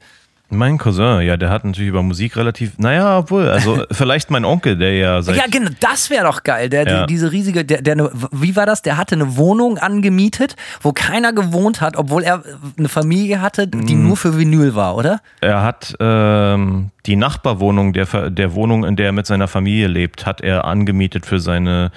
Mein Cousin, ja, der hat natürlich über Musik relativ, naja, obwohl, also vielleicht mein Onkel, der ja seit. Ja, genau, das wäre doch geil. Der, Ja. die, diese riesige, der, der, ne- wie war das? Der hatte eine Wohnung angemietet, wo keiner gewohnt hat, obwohl er eine Familie hatte, die Mhm. nur für Vinyl war, oder? Er hat ähm, die Nachbarwohnung der, der Wohnung, in der er mit seiner Familie lebt, hat er angemietet für seine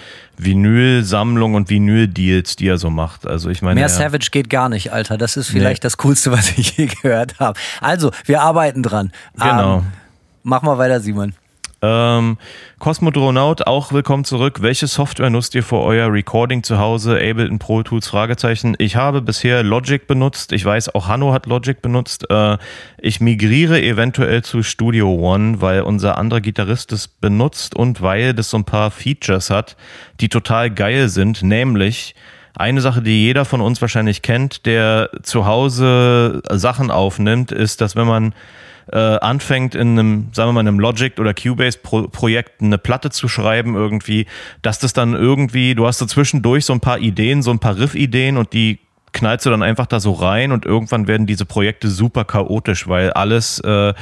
Vinylsammlung und Vinyl-Deals, die er so macht. Also ich meine, Mehr Savage geht gar nicht, Alter. Das ist vielleicht das Coolste, was ich je gehört habe. Also, wir arbeiten dran. Genau. Ähm, mach mal weiter, Simon. Ähm, Cosmodronaut, auch willkommen zurück. Welche Software nutzt ihr für euer Recording zu Hause? Ableton Pro Tools? Fragezeichen. Ich habe bisher Logic benutzt. Ich weiß, auch Hanno hat Logic benutzt. Äh, ich migriere eventuell zu Studio One, weil unser anderer Gitarrist es benutzt und weil das so ein paar Features hat, die total geil sind. Nämlich eine Sache, die jeder von uns wahrscheinlich kennt, der zu Hause Sachen aufnimmt, ist, dass wenn man äh, anfängt in einem, sagen wir mal, in einem Logic oder Cubase-Projekt eine Platte zu schreiben irgendwie, dass das dann irgendwie, du hast so zwischendurch so ein paar Ideen, so ein paar Riff-Ideen und die knallst du dann einfach da so rein und irgendwann werden diese Projekte super chaotisch, weil alles, äh,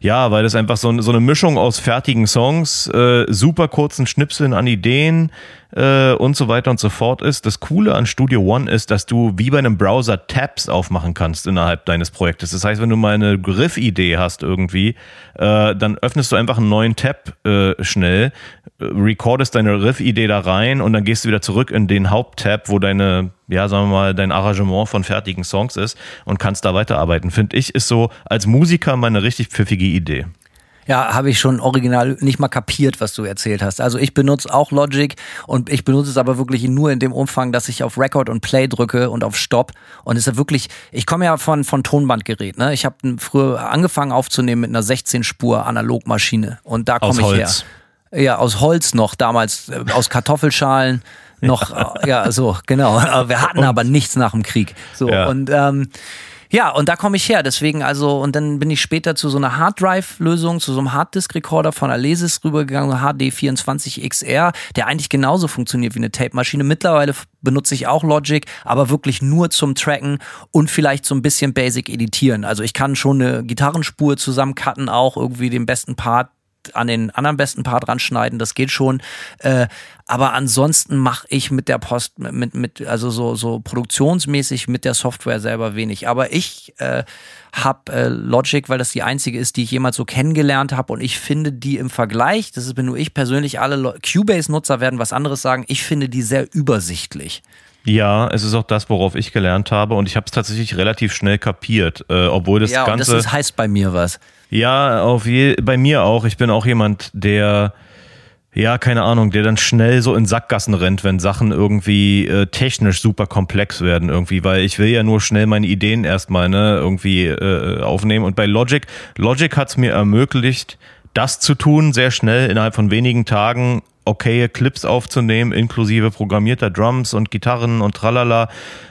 ja, weil das einfach so, so eine Mischung aus fertigen Songs, äh, super kurzen Schnipseln an Ideen äh, und so weiter und so fort ist. Das Coole an Studio One ist, dass du wie bei einem Browser Tabs aufmachen kannst innerhalb deines Projektes. Das heißt, wenn du mal eine Griff-Idee hast irgendwie, äh, dann öffnest du einfach einen neuen Tab äh, schnell, recordest deine Riff-Idee da rein und dann gehst du wieder zurück in den Haupttab, wo deine, ja, sagen wir mal, dein Arrangement von fertigen Songs ist und kannst da weiterarbeiten. Finde ich, ist so als Musiker mal eine richtig pfiffige Idee. Ja, habe ich schon original nicht mal kapiert, was du erzählt hast. Also ich benutze auch Logic und ich benutze es aber wirklich nur in dem Umfang, dass ich auf Record und Play drücke und auf Stop. Und es ist ja wirklich, ich komme ja von, von Tonbandgerät. Ne? Ich habe früher angefangen aufzunehmen mit einer 16-Spur Analogmaschine und da komme ich Holz. her. Ja, aus Holz noch damals, äh, aus Kartoffelschalen. Noch, äh, ja, so, genau. Wir hatten aber nichts nach dem Krieg. So, Ja. und ähm, ja, und da komme ich her. Deswegen also, und dann bin ich später zu so einer Harddrive-Lösung, zu so einem Harddisk-Recorder von Alesis rübergegangen, HD24XR, der eigentlich genauso funktioniert wie eine Tape-Maschine. Mittlerweile benutze ich auch Logic, aber wirklich nur zum Tracken und vielleicht so ein bisschen Basic editieren. Also ich kann schon eine Gitarrenspur zusammencutten, auch irgendwie den besten Part an den anderen besten Part ranschneiden, das geht schon. Äh, aber ansonsten mache ich mit der Post, mit, mit, also so, so produktionsmäßig mit der Software selber wenig. Aber ich äh, habe äh, Logic, weil das die einzige ist, die ich jemals so kennengelernt habe und ich finde die im Vergleich, das bin nur ich persönlich, alle Cubase-Nutzer werden was anderes sagen, ich finde die sehr übersichtlich. Ja, es ist auch das, worauf ich gelernt habe und ich habe es tatsächlich relativ schnell kapiert, äh, obwohl das ja, und das Ganze... ist, heißt bei mir was. Ja, auf je, bei mir auch. Ich bin auch jemand, der, ja, keine Ahnung, der dann schnell so in Sackgassen rennt, wenn Sachen irgendwie äh, technisch super komplex werden irgendwie, weil ich will ja nur schnell meine Ideen erstmal ne, irgendwie äh, aufnehmen. Und bei Logic, Logic hat es mir ermöglicht, das zu tun, sehr schnell innerhalb von wenigen Tagen okaye Clips aufzunehmen, inklusive programmierter Drums und Gitarren und tralala.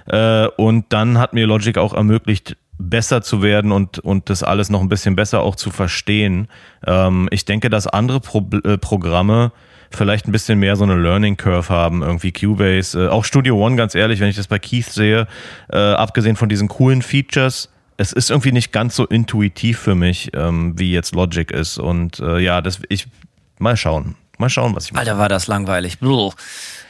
Äh, und dann hat mir Logic auch ermöglicht, besser zu werden und, und das alles noch ein bisschen besser auch zu verstehen. Ähm, ich denke, dass andere Pro äh, Programme vielleicht ein bisschen mehr so eine Learning Curve haben, irgendwie Cubase, äh, auch Studio One, ganz ehrlich, wenn ich das bei Keith sehe, äh, abgesehen von diesen coolen Features, es ist irgendwie nicht ganz so intuitiv für mich, ähm, wie jetzt Logic ist. Und äh, ja, das, ich mal schauen. Mal schauen, was ich mache. Alter, war das langweilig. Bluh.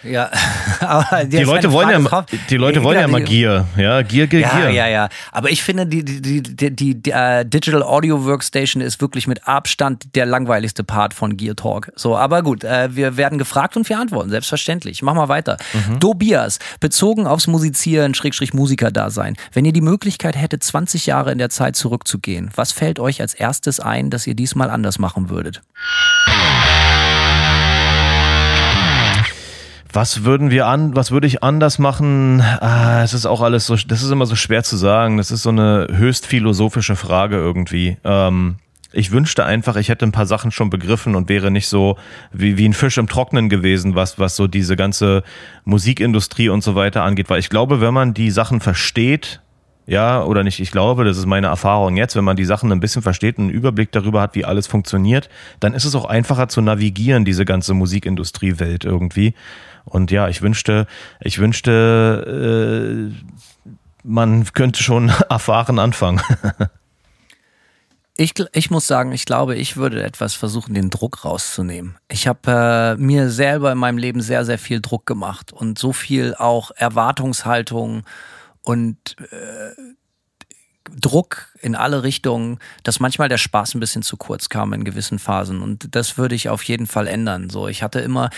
Ja, aber Die Leute wollen ja, die Leute wollen ja mal Gier, ja, Gier, Gier, Ja, Gier. ja, ja. Aber ich finde, die, die, die, die, die, die äh, Digital Audio Workstation ist wirklich mit Abstand der langweiligste Part von Gear Talk. So, aber gut, äh, wir werden gefragt und wir antworten, selbstverständlich. Mach mal weiter. Mhm. Dobias, bezogen aufs Musizieren, Schrägstrich Musiker-Dasein. Wenn ihr die Möglichkeit hättet, 20 Jahre in der Zeit zurückzugehen, was fällt euch als erstes ein, dass ihr diesmal anders machen würdet? Was würden wir an, was würde ich anders machen? Ah, es ist auch alles so, das ist immer so schwer zu sagen. Das ist so eine höchst philosophische Frage irgendwie. Ähm, ich wünschte einfach, ich hätte ein paar Sachen schon begriffen und wäre nicht so wie, wie ein Fisch im Trocknen gewesen, was, was so diese ganze Musikindustrie und so weiter angeht. Weil ich glaube, wenn man die Sachen versteht, ja, oder nicht, ich glaube, das ist meine Erfahrung jetzt, wenn man die Sachen ein bisschen versteht und einen Überblick darüber hat, wie alles funktioniert, dann ist es auch einfacher zu navigieren, diese ganze Musikindustriewelt irgendwie. Und ja, ich wünschte, ich wünschte, äh, man könnte schon erfahren anfangen. Ich, ich muss sagen, ich glaube, ich würde etwas versuchen, den Druck rauszunehmen. Ich habe äh, mir selber in meinem Leben sehr, sehr viel Druck gemacht und so viel auch Erwartungshaltung und äh, Druck in alle Richtungen, dass manchmal der Spaß ein bisschen zu kurz kam in gewissen Phasen. Und das würde ich auf jeden Fall ändern. So, ich hatte immer,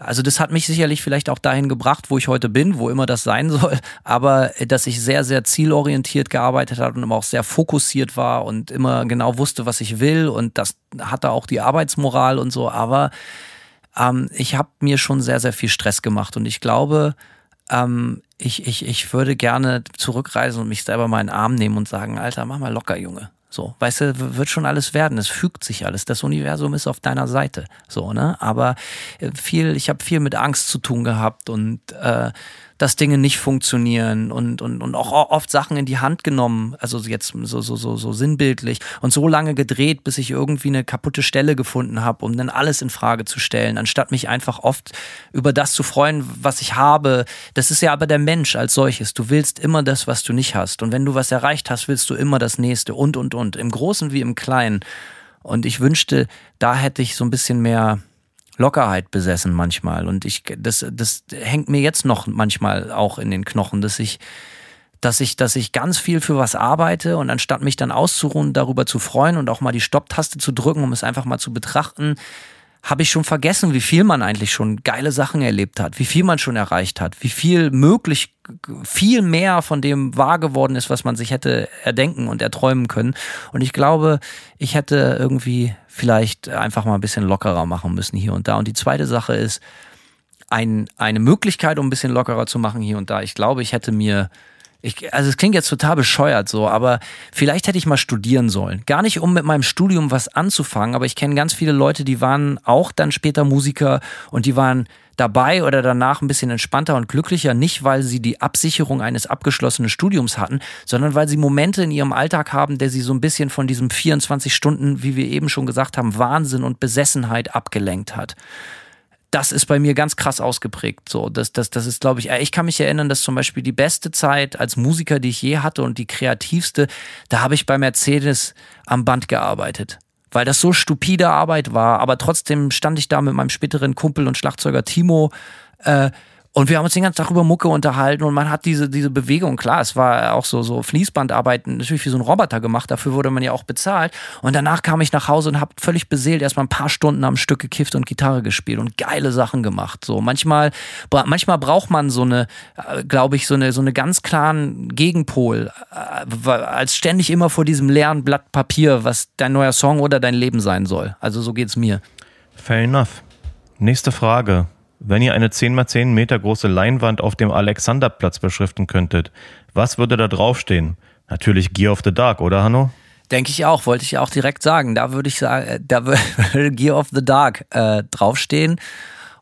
also das hat mich sicherlich vielleicht auch dahin gebracht, wo ich heute bin, wo immer das sein soll, aber äh, dass ich sehr, sehr zielorientiert gearbeitet habe und immer auch sehr fokussiert war und immer genau wusste, was ich will. Und das hatte auch die Arbeitsmoral und so, aber ähm, ich habe mir schon sehr, sehr viel Stress gemacht. Und ich glaube, ähm, ich, ich, ich würde gerne zurückreisen und mich selber mal in den Arm nehmen und sagen, Alter, mach mal locker, Junge. So, weißt du, wird schon alles werden. Es fügt sich alles. Das Universum ist auf deiner Seite. So, ne? Aber äh, viel, ich habe viel mit Angst zu tun gehabt und äh, dass Dinge nicht funktionieren und, und, und auch oft Sachen in die Hand genommen, also jetzt so, so, so, so sinnbildlich und so lange gedreht, bis ich irgendwie eine kaputte Stelle gefunden habe, um dann alles in Frage zu stellen, anstatt mich einfach oft über das zu freuen, was ich habe. Das ist ja aber der Mensch als solches. Du willst immer das, was du nicht hast. Und wenn du was erreicht hast, willst du immer das nächste und, und, und. Im Großen wie im Kleinen. Und ich wünschte, da hätte ich so ein bisschen mehr Lockerheit besessen manchmal. Und ich, das, das hängt mir jetzt noch manchmal auch in den Knochen, dass ich, dass ich, dass ich ganz viel für was arbeite und anstatt mich dann auszuruhen, darüber zu freuen und auch mal die Stopptaste zu drücken, um es einfach mal zu betrachten, habe ich schon vergessen, wie viel man eigentlich schon geile Sachen erlebt hat, wie viel man schon erreicht hat, wie viel möglich, viel mehr von dem wahr geworden ist, was man sich hätte erdenken und erträumen können. Und ich glaube, ich hätte irgendwie vielleicht einfach mal ein bisschen lockerer machen müssen hier und da. Und die zweite Sache ist, ein, eine Möglichkeit, um ein bisschen lockerer zu machen hier und da. Ich glaube, ich hätte mir ich, also es klingt jetzt total bescheuert so, aber vielleicht hätte ich mal studieren sollen. Gar nicht, um mit meinem Studium was anzufangen, aber ich kenne ganz viele Leute, die waren auch dann später Musiker und die waren dabei oder danach ein bisschen entspannter und glücklicher, nicht weil sie die Absicherung eines abgeschlossenen Studiums hatten, sondern weil sie Momente in ihrem Alltag haben, der sie so ein bisschen von diesem 24 Stunden, wie wir eben schon gesagt haben, Wahnsinn und Besessenheit abgelenkt hat das ist bei mir ganz krass ausgeprägt. So, das, das, das ist, glaube ich, ich kann mich erinnern, dass zum Beispiel die beste Zeit als Musiker, die ich je hatte und die kreativste, da habe ich bei Mercedes am Band gearbeitet. Weil das so stupide Arbeit war, aber trotzdem stand ich da mit meinem späteren Kumpel und Schlagzeuger Timo äh, und wir haben uns den ganzen Tag über Mucke unterhalten und man hat diese, diese Bewegung, klar, es war auch so, so Fließbandarbeiten, natürlich wie so ein Roboter gemacht, dafür wurde man ja auch bezahlt. Und danach kam ich nach Hause und habe völlig beseelt erstmal ein paar Stunden am Stück gekifft und Gitarre gespielt und geile Sachen gemacht. So manchmal, manchmal braucht man so eine, äh, glaube ich, so eine, so eine ganz klaren Gegenpol, äh, als ständig immer vor diesem leeren Blatt Papier, was dein neuer Song oder dein Leben sein soll. Also so geht's mir. Fair enough. Nächste Frage. Wenn ihr eine 10 x 10 Meter große Leinwand auf dem Alexanderplatz beschriften könntet, was würde da draufstehen? Natürlich Gear of the Dark, oder Hanno? Denke ich auch, wollte ich auch direkt sagen. Da würde ich sagen, äh, da würde Gear of the Dark äh, draufstehen.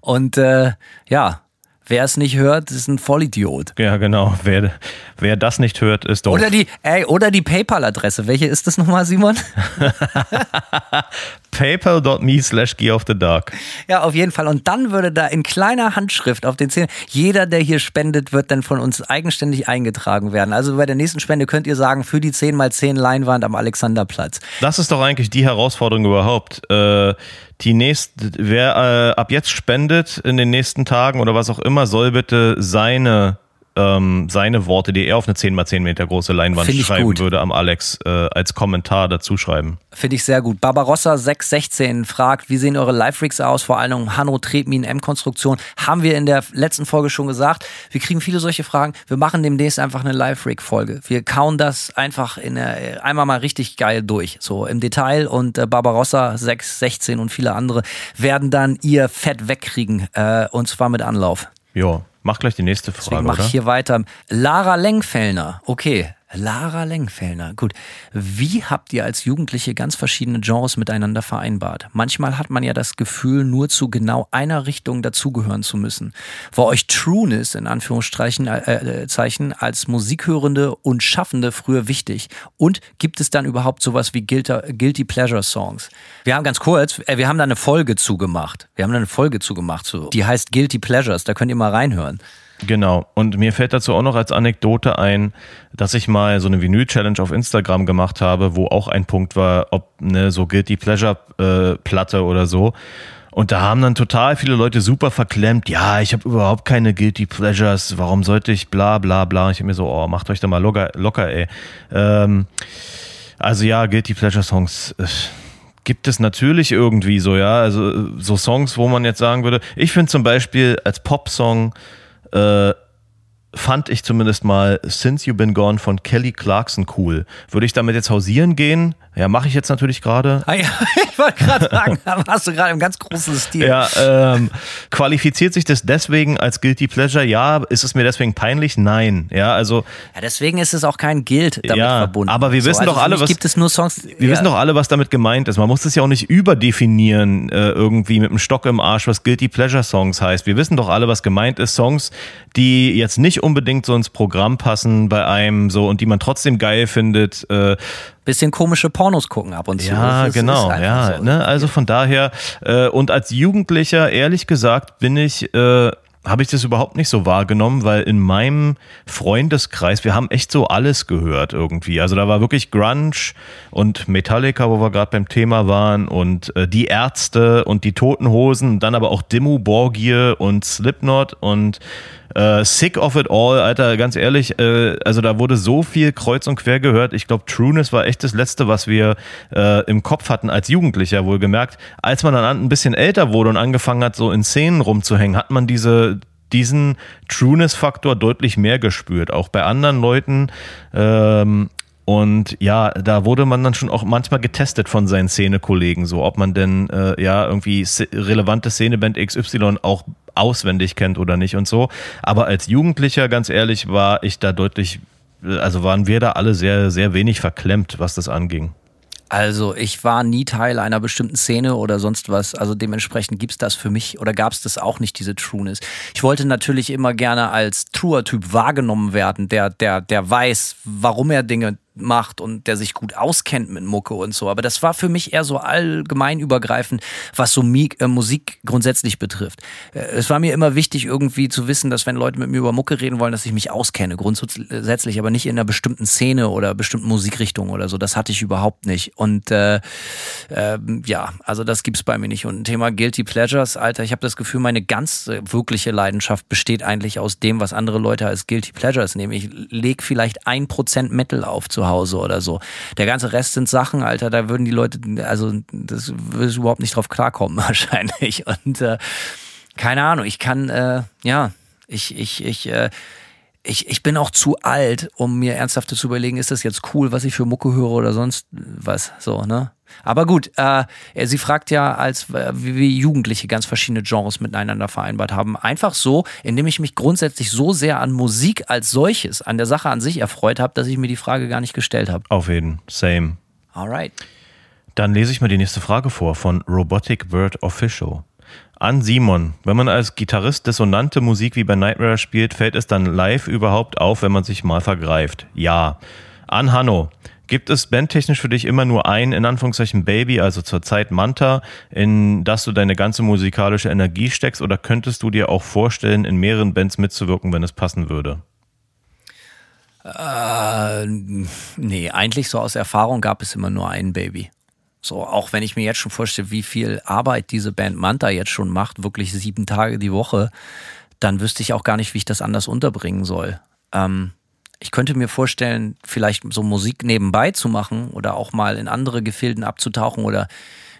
Und äh, ja, Wer es nicht hört, ist ein Vollidiot. Ja, genau. Wer, wer das nicht hört, ist doch. Oder die, ey, oder die PayPal-Adresse. Welche ist das nochmal, Simon? PayPal.me slash Gear of the Dark. Ja, auf jeden Fall. Und dann würde da in kleiner Handschrift auf den Zähnen, jeder, der hier spendet, wird dann von uns eigenständig eingetragen werden. Also bei der nächsten Spende könnt ihr sagen, für die 10x10 Leinwand am Alexanderplatz. Das ist doch eigentlich die Herausforderung überhaupt. Äh, die nächste, wer äh, ab jetzt spendet in den nächsten Tagen oder was auch immer, soll bitte seine ähm, seine Worte, die er auf eine 10 x 10 Meter große Leinwand schreiben gut. würde, am Alex äh, als Kommentar dazu schreiben. Finde ich sehr gut. Barbarossa 616 fragt, wie sehen eure Live-Rigs aus? Vor allem Hanno Tretmin M-Konstruktion. Haben wir in der letzten Folge schon gesagt. Wir kriegen viele solche Fragen. Wir machen demnächst einfach eine Live-Rig-Folge. Wir kauen das einfach in der, einmal mal richtig geil durch. So im Detail. Und äh, Barbarossa 616 und viele andere werden dann ihr Fett wegkriegen. Äh, und zwar mit Anlauf. Ja, Mach gleich die nächste Frage. Deswegen mache ich hier weiter. Lara Lengfellner. Okay, Lara Lengfellner. Gut. Wie habt ihr als Jugendliche ganz verschiedene Genres miteinander vereinbart? Manchmal hat man ja das Gefühl, nur zu genau einer Richtung dazugehören zu müssen. War euch Trueness in Anführungsstrichen äh, äh, Zeichen als Musikhörende und Schaffende früher wichtig? Und gibt es dann überhaupt sowas wie Guilty, Guilty Pleasure Songs? Wir haben ganz kurz, äh, wir haben da eine Folge zugemacht. Wir haben da eine Folge zugemacht, so. die heißt Guilty Pleasures. Da könnt ihr mal reinhören. Genau. Und mir fällt dazu auch noch als Anekdote ein, dass ich mal so eine Vinyl-Challenge auf Instagram gemacht habe, wo auch ein Punkt war, ob eine so Guilty Pleasure-Platte äh, oder so. Und da haben dann total viele Leute super verklemmt, ja, ich habe überhaupt keine Guilty Pleasures, warum sollte ich bla bla bla. Ich habe mir so, oh, macht euch da mal locker, locker ey. Ähm, also ja, Guilty Pleasure Songs. Äh, gibt es natürlich irgendwie so, ja. Also so Songs, wo man jetzt sagen würde, ich finde zum Beispiel als Popsong äh, fand ich zumindest mal Since You've Been Gone von Kelly Clarkson cool. Würde ich damit jetzt hausieren gehen? Ja, mache ich jetzt natürlich gerade. Ah, ja, ich wollte gerade sagen, da warst du gerade im ganz großen Stil. Ja, ähm, qualifiziert sich das deswegen als Guilty Pleasure? Ja. Ist es mir deswegen peinlich? Nein. Ja, also. Ja, deswegen ist es auch kein Guild damit ja, verbunden. Aber wir wissen so, also doch alle, was. Gibt es nur Songs? Wir ja. wissen doch alle, was damit gemeint ist. Man muss das ja auch nicht überdefinieren, äh, irgendwie mit einem Stock im Arsch, was Guilty Pleasure Songs heißt. Wir wissen doch alle, was gemeint ist. Songs, die jetzt nicht unbedingt so ins Programm passen bei einem so und die man trotzdem geil findet. Äh, bisschen komische Pornos gucken ab und zu. Ja, genau, ja. So. Ne? Also von daher, äh, und als Jugendlicher, ehrlich gesagt, bin ich. Äh, habe ich das überhaupt nicht so wahrgenommen, weil in meinem Freundeskreis, wir haben echt so alles gehört irgendwie. Also da war wirklich Grunge und Metallica, wo wir gerade beim Thema waren, und äh, die Ärzte und die Toten Hosen, dann aber auch Dimmu Borgir und Slipknot und äh, sick of it all, Alter, ganz ehrlich, äh, also da wurde so viel kreuz und quer gehört. Ich glaube, Trueness war echt das Letzte, was wir äh, im Kopf hatten als Jugendlicher, wohlgemerkt. Als man dann ein bisschen älter wurde und angefangen hat, so in Szenen rumzuhängen, hat man diese diesen Trueness-Faktor deutlich mehr gespürt, auch bei anderen Leuten. Ähm, und ja, da wurde man dann schon auch manchmal getestet von seinen Szenekollegen, so ob man denn äh, ja irgendwie relevante Szeneband XY auch auswendig kennt oder nicht und so. Aber als Jugendlicher, ganz ehrlich, war ich da deutlich, also waren wir da alle sehr, sehr wenig verklemmt, was das anging. Also ich war nie Teil einer bestimmten Szene oder sonst was. Also dementsprechend gibt's das für mich oder gab's das auch nicht, diese Trueness. Ich wollte natürlich immer gerne als Truer-Typ wahrgenommen werden, der, der, der weiß, warum er Dinge macht und der sich gut auskennt mit Mucke und so. Aber das war für mich eher so allgemein übergreifend, was so äh, Musik grundsätzlich betrifft. Äh, es war mir immer wichtig, irgendwie zu wissen, dass wenn Leute mit mir über Mucke reden wollen, dass ich mich auskenne, grundsätzlich, aber nicht in einer bestimmten Szene oder bestimmten Musikrichtung oder so. Das hatte ich überhaupt nicht. Und äh, äh, ja, also das gibt's bei mir nicht. Und ein Thema Guilty Pleasures, Alter, ich habe das Gefühl, meine ganz wirkliche Leidenschaft besteht eigentlich aus dem, was andere Leute als Guilty Pleasures nehmen. Ich leg vielleicht ein Prozent Metal auf zu Hause oder so. Der ganze Rest sind Sachen, Alter, da würden die Leute, also das würde überhaupt nicht drauf klarkommen wahrscheinlich. Und äh, keine Ahnung, ich kann, äh, ja, ich, ich, ich, äh, ich, ich bin auch zu alt, um mir ernsthaft zu überlegen, ist das jetzt cool, was ich für Mucke höre oder sonst was, so, ne? Aber gut, äh, sie fragt ja, als äh, wie Jugendliche ganz verschiedene Genres miteinander vereinbart haben. Einfach so, indem ich mich grundsätzlich so sehr an Musik als solches, an der Sache an sich erfreut habe, dass ich mir die Frage gar nicht gestellt habe. Auf jeden, same. Alright. Dann lese ich mal die nächste Frage vor von Robotic Bird Official. An Simon, wenn man als Gitarrist dissonante Musik wie bei Nightmare spielt, fällt es dann live überhaupt auf, wenn man sich mal vergreift? Ja. An Hanno, Gibt es bandtechnisch für dich immer nur ein, in Anführungszeichen, Baby, also zurzeit Manta, in das du deine ganze musikalische Energie steckst, oder könntest du dir auch vorstellen, in mehreren Bands mitzuwirken, wenn es passen würde? Äh, nee, eigentlich so aus Erfahrung gab es immer nur ein Baby. So, auch wenn ich mir jetzt schon vorstelle, wie viel Arbeit diese Band Manta jetzt schon macht, wirklich sieben Tage die Woche, dann wüsste ich auch gar nicht, wie ich das anders unterbringen soll. Ähm, ich könnte mir vorstellen, vielleicht so Musik nebenbei zu machen oder auch mal in andere Gefilden abzutauchen oder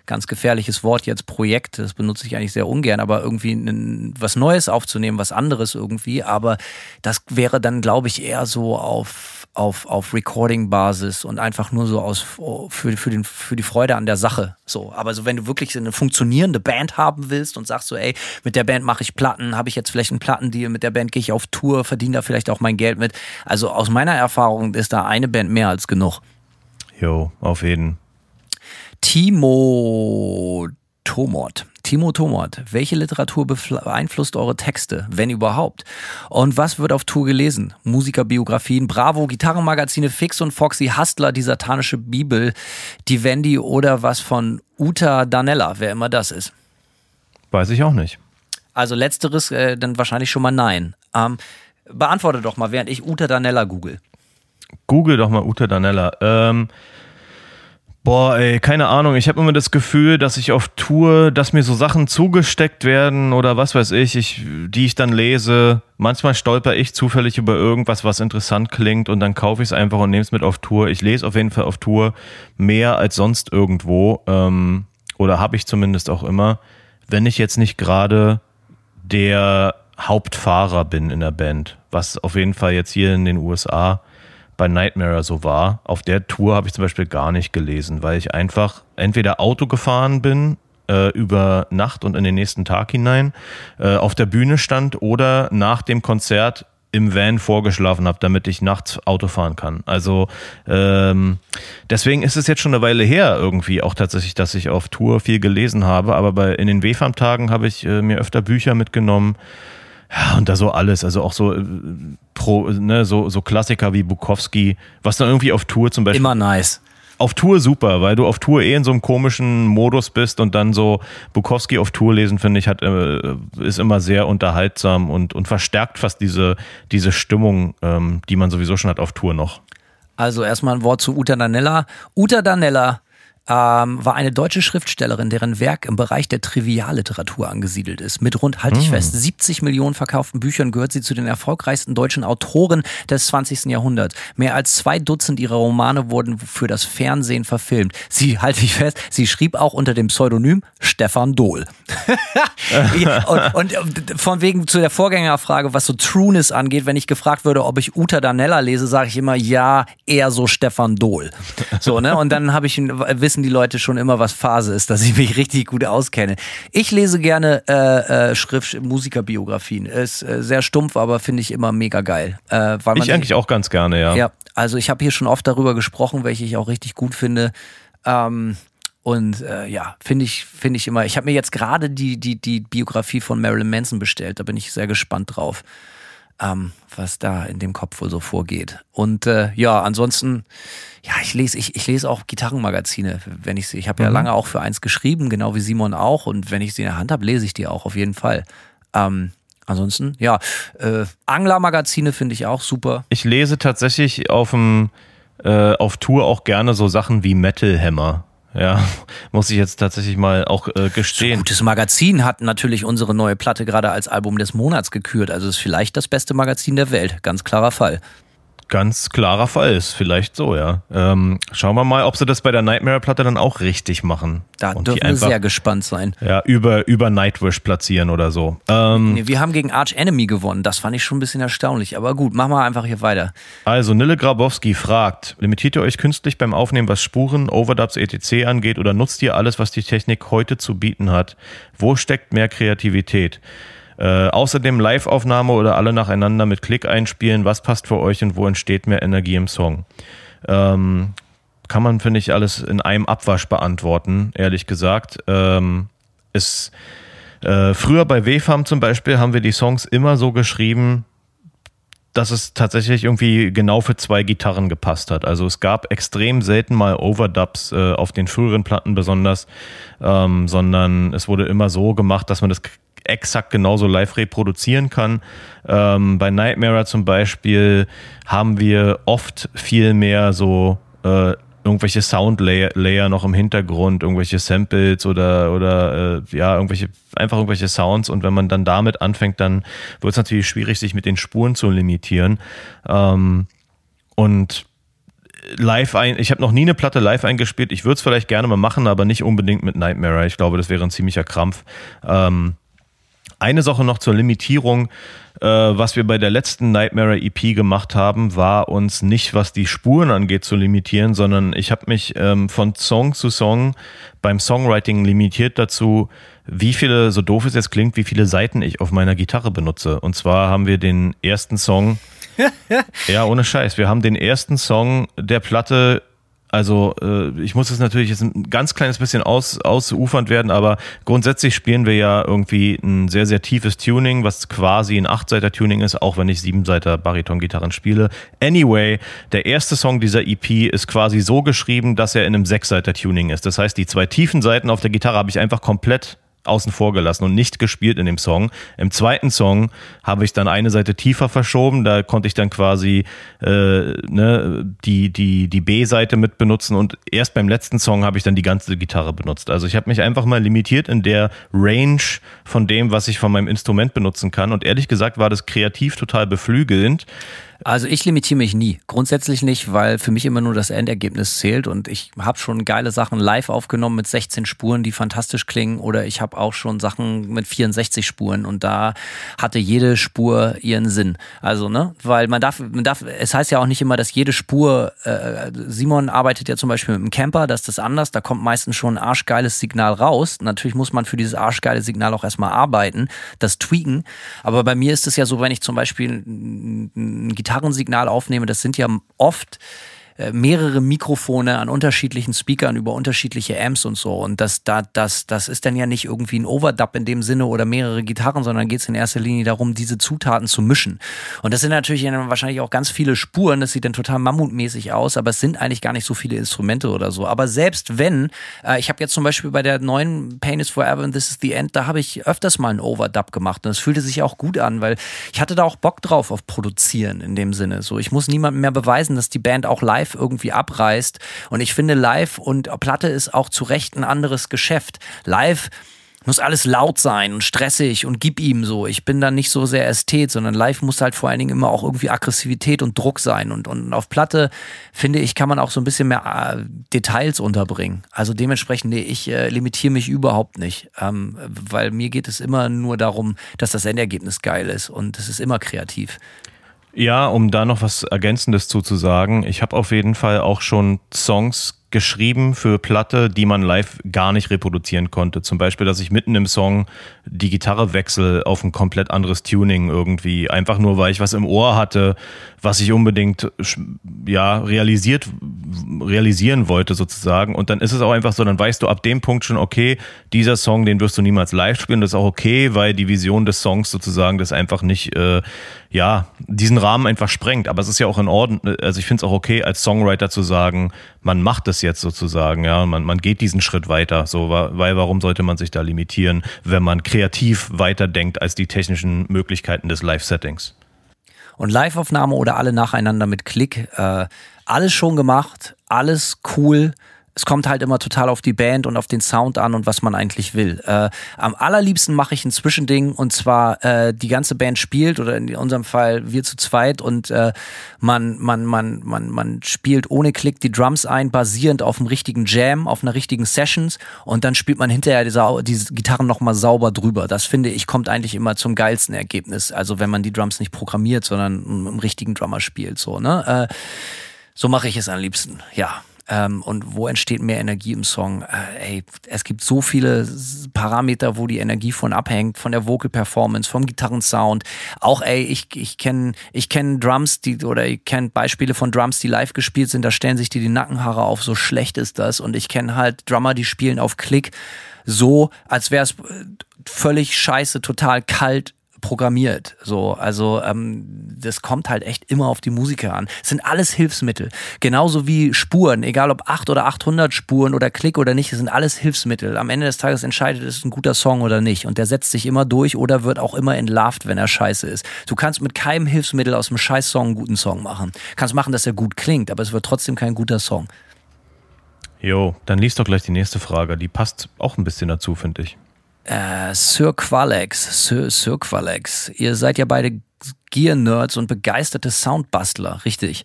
ganz gefährliches Wort jetzt Projekt, das benutze ich eigentlich sehr ungern, aber irgendwie ein, was Neues aufzunehmen, was anderes irgendwie, aber das wäre dann, glaube ich, eher so auf auf, auf Recording-Basis und einfach nur so aus für, für, den, für die Freude an der Sache. So, aber so wenn du wirklich eine funktionierende Band haben willst und sagst so, ey, mit der Band mache ich Platten, habe ich jetzt vielleicht einen Plattendeal, mit der Band gehe ich auf Tour, verdiene da vielleicht auch mein Geld mit. Also aus meiner Erfahrung ist da eine Band mehr als genug. Jo, auf jeden. Timo Tomort. Timo Tomort, welche Literatur beeinflusst eure Texte, wenn überhaupt? Und was wird auf Tour gelesen? Musikerbiografien, Bravo, Gitarrenmagazine, Fix und Foxy, Hustler, die satanische Bibel, die Wendy oder was von Uta Danella, wer immer das ist? Weiß ich auch nicht. Also letzteres äh, dann wahrscheinlich schon mal nein. Ähm, beantworte doch mal, während ich Uta Danella google. Google doch mal Uta Danella. Ähm, boah, ey, keine Ahnung. Ich habe immer das Gefühl, dass ich auf Tour, dass mir so Sachen zugesteckt werden oder was weiß ich, ich, die ich dann lese. Manchmal stolper ich zufällig über irgendwas, was interessant klingt und dann kaufe ich es einfach und nehme es mit auf Tour. Ich lese auf jeden Fall auf Tour mehr als sonst irgendwo. Ähm, oder habe ich zumindest auch immer, wenn ich jetzt nicht gerade der Hauptfahrer bin in der Band, was auf jeden Fall jetzt hier in den USA bei Nightmare so war. Auf der Tour habe ich zum Beispiel gar nicht gelesen, weil ich einfach entweder Auto gefahren bin äh, über Nacht und in den nächsten Tag hinein, äh, auf der Bühne stand oder nach dem Konzert im Van vorgeschlafen habe, damit ich nachts Auto fahren kann. Also ähm, deswegen ist es jetzt schon eine Weile her irgendwie auch tatsächlich, dass ich auf Tour viel gelesen habe, aber bei in den WFAM-Tagen habe ich äh, mir öfter Bücher mitgenommen. Ja, und da so alles, also auch so äh, pro, ne, so, so Klassiker wie Bukowski, was dann irgendwie auf Tour zum Beispiel. Immer nice. Auf Tour super, weil du auf Tour eh in so einem komischen Modus bist und dann so Bukowski auf Tour lesen, finde ich, hat, äh, ist immer sehr unterhaltsam und, und verstärkt fast diese, diese Stimmung, ähm, die man sowieso schon hat auf Tour noch. Also erstmal ein Wort zu Uta Danella. Uta Danella ähm, war eine deutsche Schriftstellerin, deren Werk im Bereich der Trivialliteratur angesiedelt ist. Mit rund, halte ich Mm. fest, 70 Millionen verkauften Büchern gehört sie zu den erfolgreichsten deutschen Autoren des 20. Jahrhunderts. Mehr als zwei Dutzend ihrer Romane wurden für das Fernsehen verfilmt. Sie, halte ich fest, sie schrieb auch unter dem Pseudonym Stefan Dohl. und, und von wegen zu der Vorgängerfrage, was so Trueness angeht, wenn ich gefragt würde, ob ich Uta Danella lese, sage ich immer, ja, eher so Stefan Dohl. So, ne? Und dann habe ich, wissen die Leute schon immer, was Phase ist, dass ich mich richtig gut auskenne. Ich lese gerne äh, äh, Schrift, Musikerbiografien. Ist äh, sehr stumpf, aber finde ich immer mega geil. Äh, weil Ich eigentlich auch ganz gerne, ja. ja, also ich habe hier schon oft darüber gesprochen, welche ich auch richtig gut finde. Ähm, und äh, ja, finde ich, finde ich immer. Ich habe mir jetzt gerade die, die, die Biografie von Marilyn Manson bestellt. Da bin ich sehr gespannt drauf, ähm, was da in dem Kopf wohl so vorgeht. Und äh, ja, ansonsten, ja, ich lese, ich, ich lese auch Gitarrenmagazine, wenn ich sie. Ich habe ja lange auch für eins geschrieben, genau wie Simon auch. Und wenn ich sie in der Hand habe, lese ich die auch auf jeden Fall. Ähm, ansonsten, ja, äh, Anglermagazine finde ich auch super. Ich lese tatsächlich auf dem äh, auf Tour auch gerne so Sachen wie Metal Hammer. Ja, muss ich jetzt tatsächlich mal auch äh, gestehen. Gutes Magazin hat natürlich unsere neue Platte gerade als Album des Monats gekürt. Also ist vielleicht das beste Magazin der Welt. Ganz klarer Fall. Ganz klarer Fall ist vielleicht so, ja. Ähm, schauen wir mal, ob sie das bei der Nightmare-Platte dann auch richtig machen. Da Und dürfen wir sehr gespannt sein. ja, über, über Nightwish platzieren oder so. Ähm, Nee, wir haben gegen Arch Enemy gewonnen. Das fand ich schon ein bisschen erstaunlich. Aber gut, machen wir einfach hier weiter. Also Nille Grabowski fragt, limitiert ihr euch künstlich beim Aufnehmen, was Spuren, Overdubs, etc. angeht oder nutzt ihr alles, was die Technik heute zu bieten hat? Wo steckt mehr Kreativität? Äh, außerdem Live-Aufnahme oder alle nacheinander mit Klick einspielen, was passt für euch und wo entsteht mehr Energie im Song? Ähm, kann man, finde ich, alles in einem Abwasch beantworten, ehrlich gesagt. Ähm, es, äh, früher bei WFAM zum Beispiel haben wir die Songs immer so geschrieben, dass es tatsächlich irgendwie genau für zwei Gitarren gepasst hat. Also es gab extrem selten mal Overdubs äh, auf den früheren Platten besonders, ähm, sondern es wurde immer so gemacht, dass man das exakt genauso live reproduzieren kann. Ähm, bei Nightmare zum Beispiel haben wir oft viel mehr so äh, irgendwelche Soundlayer Layer noch im Hintergrund, irgendwelche Samples oder oder äh, ja, irgendwelche einfach irgendwelche Sounds und wenn man dann damit anfängt, dann wird es natürlich schwierig, sich mit den Spuren zu limitieren. Ähm, und live ein, ich habe noch nie eine Platte live eingespielt. Ich würde es vielleicht gerne mal machen, aber nicht unbedingt mit Nightmare. Ich glaube, das wäre ein ziemlicher Krampf. Ähm, eine Sache noch zur Limitierung. Äh, was wir bei der letzten Nightmare EP gemacht haben, war uns nicht, was die Spuren angeht, zu limitieren, sondern ich habe mich ähm, von Song zu Song beim Songwriting limitiert dazu, wie viele, so doof es jetzt klingt, wie viele Seiten ich auf meiner Gitarre benutze. Und zwar haben wir den ersten Song, ja, ohne Scheiß, wir haben den ersten Song der Platte also äh, ich muss es natürlich jetzt ein ganz kleines bisschen aus, ausufernd werden, aber grundsätzlich spielen wir ja irgendwie ein sehr, sehr tiefes Tuning, was quasi ein Achtseiter-Tuning ist, auch wenn ich Siebenseiter Bariton-Gitarren spiele. Anyway, der erste Song dieser EP ist quasi so geschrieben, dass er in einem Sechsseiter-Tuning ist. Das heißt, die zwei tiefen Seiten auf der Gitarre habe ich einfach komplett außen vor gelassen und nicht gespielt in dem Song. Im zweiten Song habe ich dann eine Seite tiefer verschoben, da konnte ich dann quasi äh, ne, die, die, die B-Seite mit benutzen und erst beim letzten Song habe ich dann die ganze Gitarre benutzt. Also ich habe mich einfach mal limitiert in der Range von dem, was ich von meinem Instrument benutzen kann und ehrlich gesagt war das kreativ total beflügelnd. Also ich limitiere mich nie. Grundsätzlich nicht, weil für mich immer nur das Endergebnis zählt und ich habe schon geile Sachen live aufgenommen mit 16 Spuren, die fantastisch klingen oder ich habe auch schon Sachen mit 64 Spuren und da hatte jede Spur ihren Sinn. Also, ne, weil man darf, man darf, es heißt ja auch nicht immer, dass jede Spur, äh, Simon arbeitet ja zum Beispiel mit einem Camper, das ist anders, da kommt meistens schon ein arschgeiles Signal raus. Natürlich muss man für dieses arschgeile Signal auch erstmal arbeiten, das tweaken, aber bei mir ist es ja so, wenn ich zum Beispiel ein Gitarrensignal aufnehme, das sind ja oft mehrere Mikrofone an unterschiedlichen Speakern über unterschiedliche Amps und so. Und das, da, das, das ist dann ja nicht irgendwie ein Overdub in dem Sinne oder mehrere Gitarren, sondern geht es in erster Linie darum, diese Zutaten zu mischen. Und das sind natürlich wahrscheinlich auch ganz viele Spuren. Das sieht dann total mammutmäßig aus, aber es sind eigentlich gar nicht so viele Instrumente oder so. Aber selbst wenn, äh, ich habe jetzt zum Beispiel bei der neuen Pain is Forever and This is the End, da habe ich öfters mal einen Overdub gemacht. Und es fühlte sich auch gut an, weil ich hatte da auch Bock drauf auf Produzieren in dem Sinne. So, ich muss niemandem mehr beweisen, dass die Band auch live live irgendwie abreißt. Und ich finde, live und Platte ist auch zu Recht ein anderes Geschäft. Live muss alles laut sein und stressig und gib ihm so. Ich bin dann nicht so sehr Ästhet, sondern live muss halt vor allen Dingen immer auch irgendwie Aggressivität und Druck sein. Und, und auf Platte, finde ich, kann man auch so ein bisschen mehr äh, Details unterbringen. Also dementsprechend, nee, ich äh, limitiere mich überhaupt nicht, ähm, weil mir geht es immer nur darum, dass das Endergebnis geil ist und es ist immer kreativ. Ja, um da noch was Ergänzendes zuzusagen. Ich habe auf jeden Fall auch schon Songs geschrieben für Platte, die man live gar nicht reproduzieren konnte. Zum Beispiel, dass ich mitten im Song die Gitarre wechsle auf ein komplett anderes Tuning irgendwie. Einfach nur, weil ich was im Ohr hatte, was ich unbedingt ja, realisiert, realisieren wollte sozusagen. Und dann ist es auch einfach so, dann weißt du ab dem Punkt schon, okay, dieser Song, den wirst du niemals live spielen. Das ist auch okay, weil die Vision des Songs sozusagen das einfach nicht, äh, ja, diesen Rahmen einfach sprengt. Aber es ist ja auch in Ordnung, also ich finde es auch okay, als Songwriter zu sagen, man macht es jetzt sozusagen, ja, man, man geht diesen Schritt weiter, so, weil warum sollte man sich da limitieren, wenn man kreativ weiterdenkt als die technischen Möglichkeiten des Live-Settings? Und Live-Aufnahme oder alle nacheinander mit Klick, äh, alles schon gemacht, alles cool es kommt halt immer total auf die Band und auf den Sound an und was man eigentlich will. Äh, am allerliebsten mache ich ein Zwischending und zwar äh, die ganze Band spielt oder in unserem Fall wir zu zweit und äh, man, man, man, man, man spielt ohne Klick die Drums ein, basierend auf einem richtigen Jam, auf einer richtigen Sessions und dann spielt man hinterher diese, diese Gitarren nochmal sauber drüber. Das finde ich kommt eigentlich immer zum geilsten Ergebnis. Also wenn man die Drums nicht programmiert, sondern einen richtigen Drummer spielt. So, ne? Äh, so mache ich es am liebsten, ja. Ähm, und wo entsteht mehr Energie im Song? Äh, ey, es gibt so viele Parameter, wo die Energie von abhängt, von der Vocal Performance, vom Gitarrensound. Auch, ey, ich, ich kenne ich kenn Drums, die, oder ich kenne Beispiele von Drums, die live gespielt sind, da stellen sich dir die Nackenhaare auf, so schlecht ist das. Und ich kenne halt Drummer, die spielen auf Klick so, als wäre es völlig scheiße, total kalt, programmiert. So, also ähm, das kommt halt echt immer auf die Musiker an. Es sind alles Hilfsmittel. Genauso wie Spuren, egal ob 8 oder 800 Spuren oder Klick oder nicht, das sind alles Hilfsmittel. Am Ende des Tages entscheidet, ist es ein guter Song oder nicht. Und der setzt sich immer durch oder wird auch immer entlarvt, wenn er scheiße ist. Du kannst mit keinem Hilfsmittel aus einem Scheiß-Song einen guten Song machen. Kannst machen, dass er gut klingt, aber es wird trotzdem kein guter Song. Jo, dann liest doch gleich die nächste Frage. Die passt auch ein bisschen dazu, finde ich. Äh, Sir Qualex, Sir, Sir Qualex, ihr seid ja beide Gear-Nerds und begeisterte Soundbastler, richtig.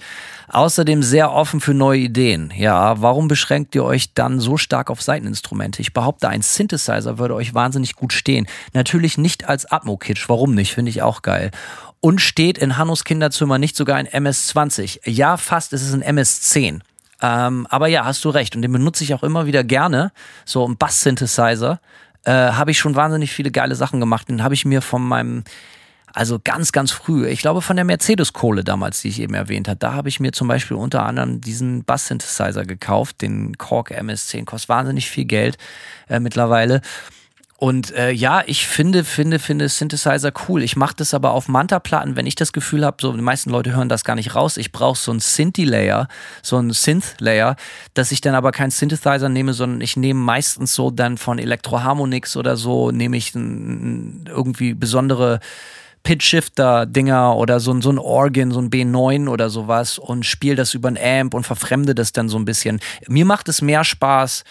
Außerdem sehr offen für neue Ideen. Ja, warum beschränkt ihr euch dann so stark auf Seiteninstrumente? Ich behaupte, ein Synthesizer würde euch wahnsinnig gut stehen. Natürlich nicht als Atmo-Kitsch, warum nicht? Finde ich auch geil. Und steht in Hannos Kinderzimmer nicht sogar ein MS-20? Ja, fast, es ist ein MS-10. Ähm, aber ja, hast du recht. Und den benutze ich auch immer wieder gerne. So ein Bass-Synthesizer äh, habe ich schon wahnsinnig viele geile Sachen gemacht. Den habe ich mir von meinem, also ganz, ganz früh, ich glaube von der Mercedes-Kohle damals, die ich eben erwähnt habe, da habe ich mir zum Beispiel unter anderem diesen Bass-Synthesizer gekauft, den Korg MS10, kostet wahnsinnig viel Geld äh, mittlerweile. Und äh, ja, ich finde, finde, finde Synthesizer cool. Ich mache das aber auf Manta-Platten, wenn ich das Gefühl habe, so die meisten Leute hören das gar nicht raus. Ich brauche so ein Synthi-Layer, so ein Synth-Layer, dass ich dann aber keinen Synthesizer nehme, sondern ich nehme meistens so dann von Electro-Harmonix oder so, nehme ich irgendwie besondere Pitch-Shifter-Dinger oder so, so ein Organ, so ein B9 oder sowas und spiele das über ein Amp und verfremde das dann so ein bisschen. Mir macht es mehr Spaß,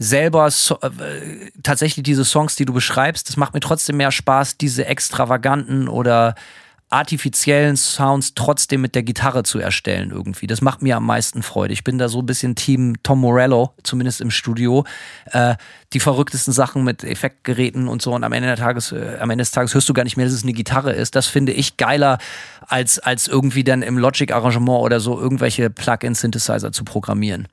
selber so, äh, tatsächlich diese Songs, die du beschreibst, das macht mir trotzdem mehr Spaß, diese extravaganten oder artifiziellen Sounds trotzdem mit der Gitarre zu erstellen irgendwie. Das macht mir am meisten Freude. Ich bin da so ein bisschen Team Tom Morello, zumindest im Studio. Äh, die verrücktesten Sachen mit Effektgeräten und so und am Ende, Tages, äh, am Ende des Tages hörst du gar nicht mehr, dass es eine Gitarre ist. Das finde ich geiler, als, als irgendwie dann im Logic-Arrangement oder so irgendwelche Plug-in-Synthesizer zu programmieren.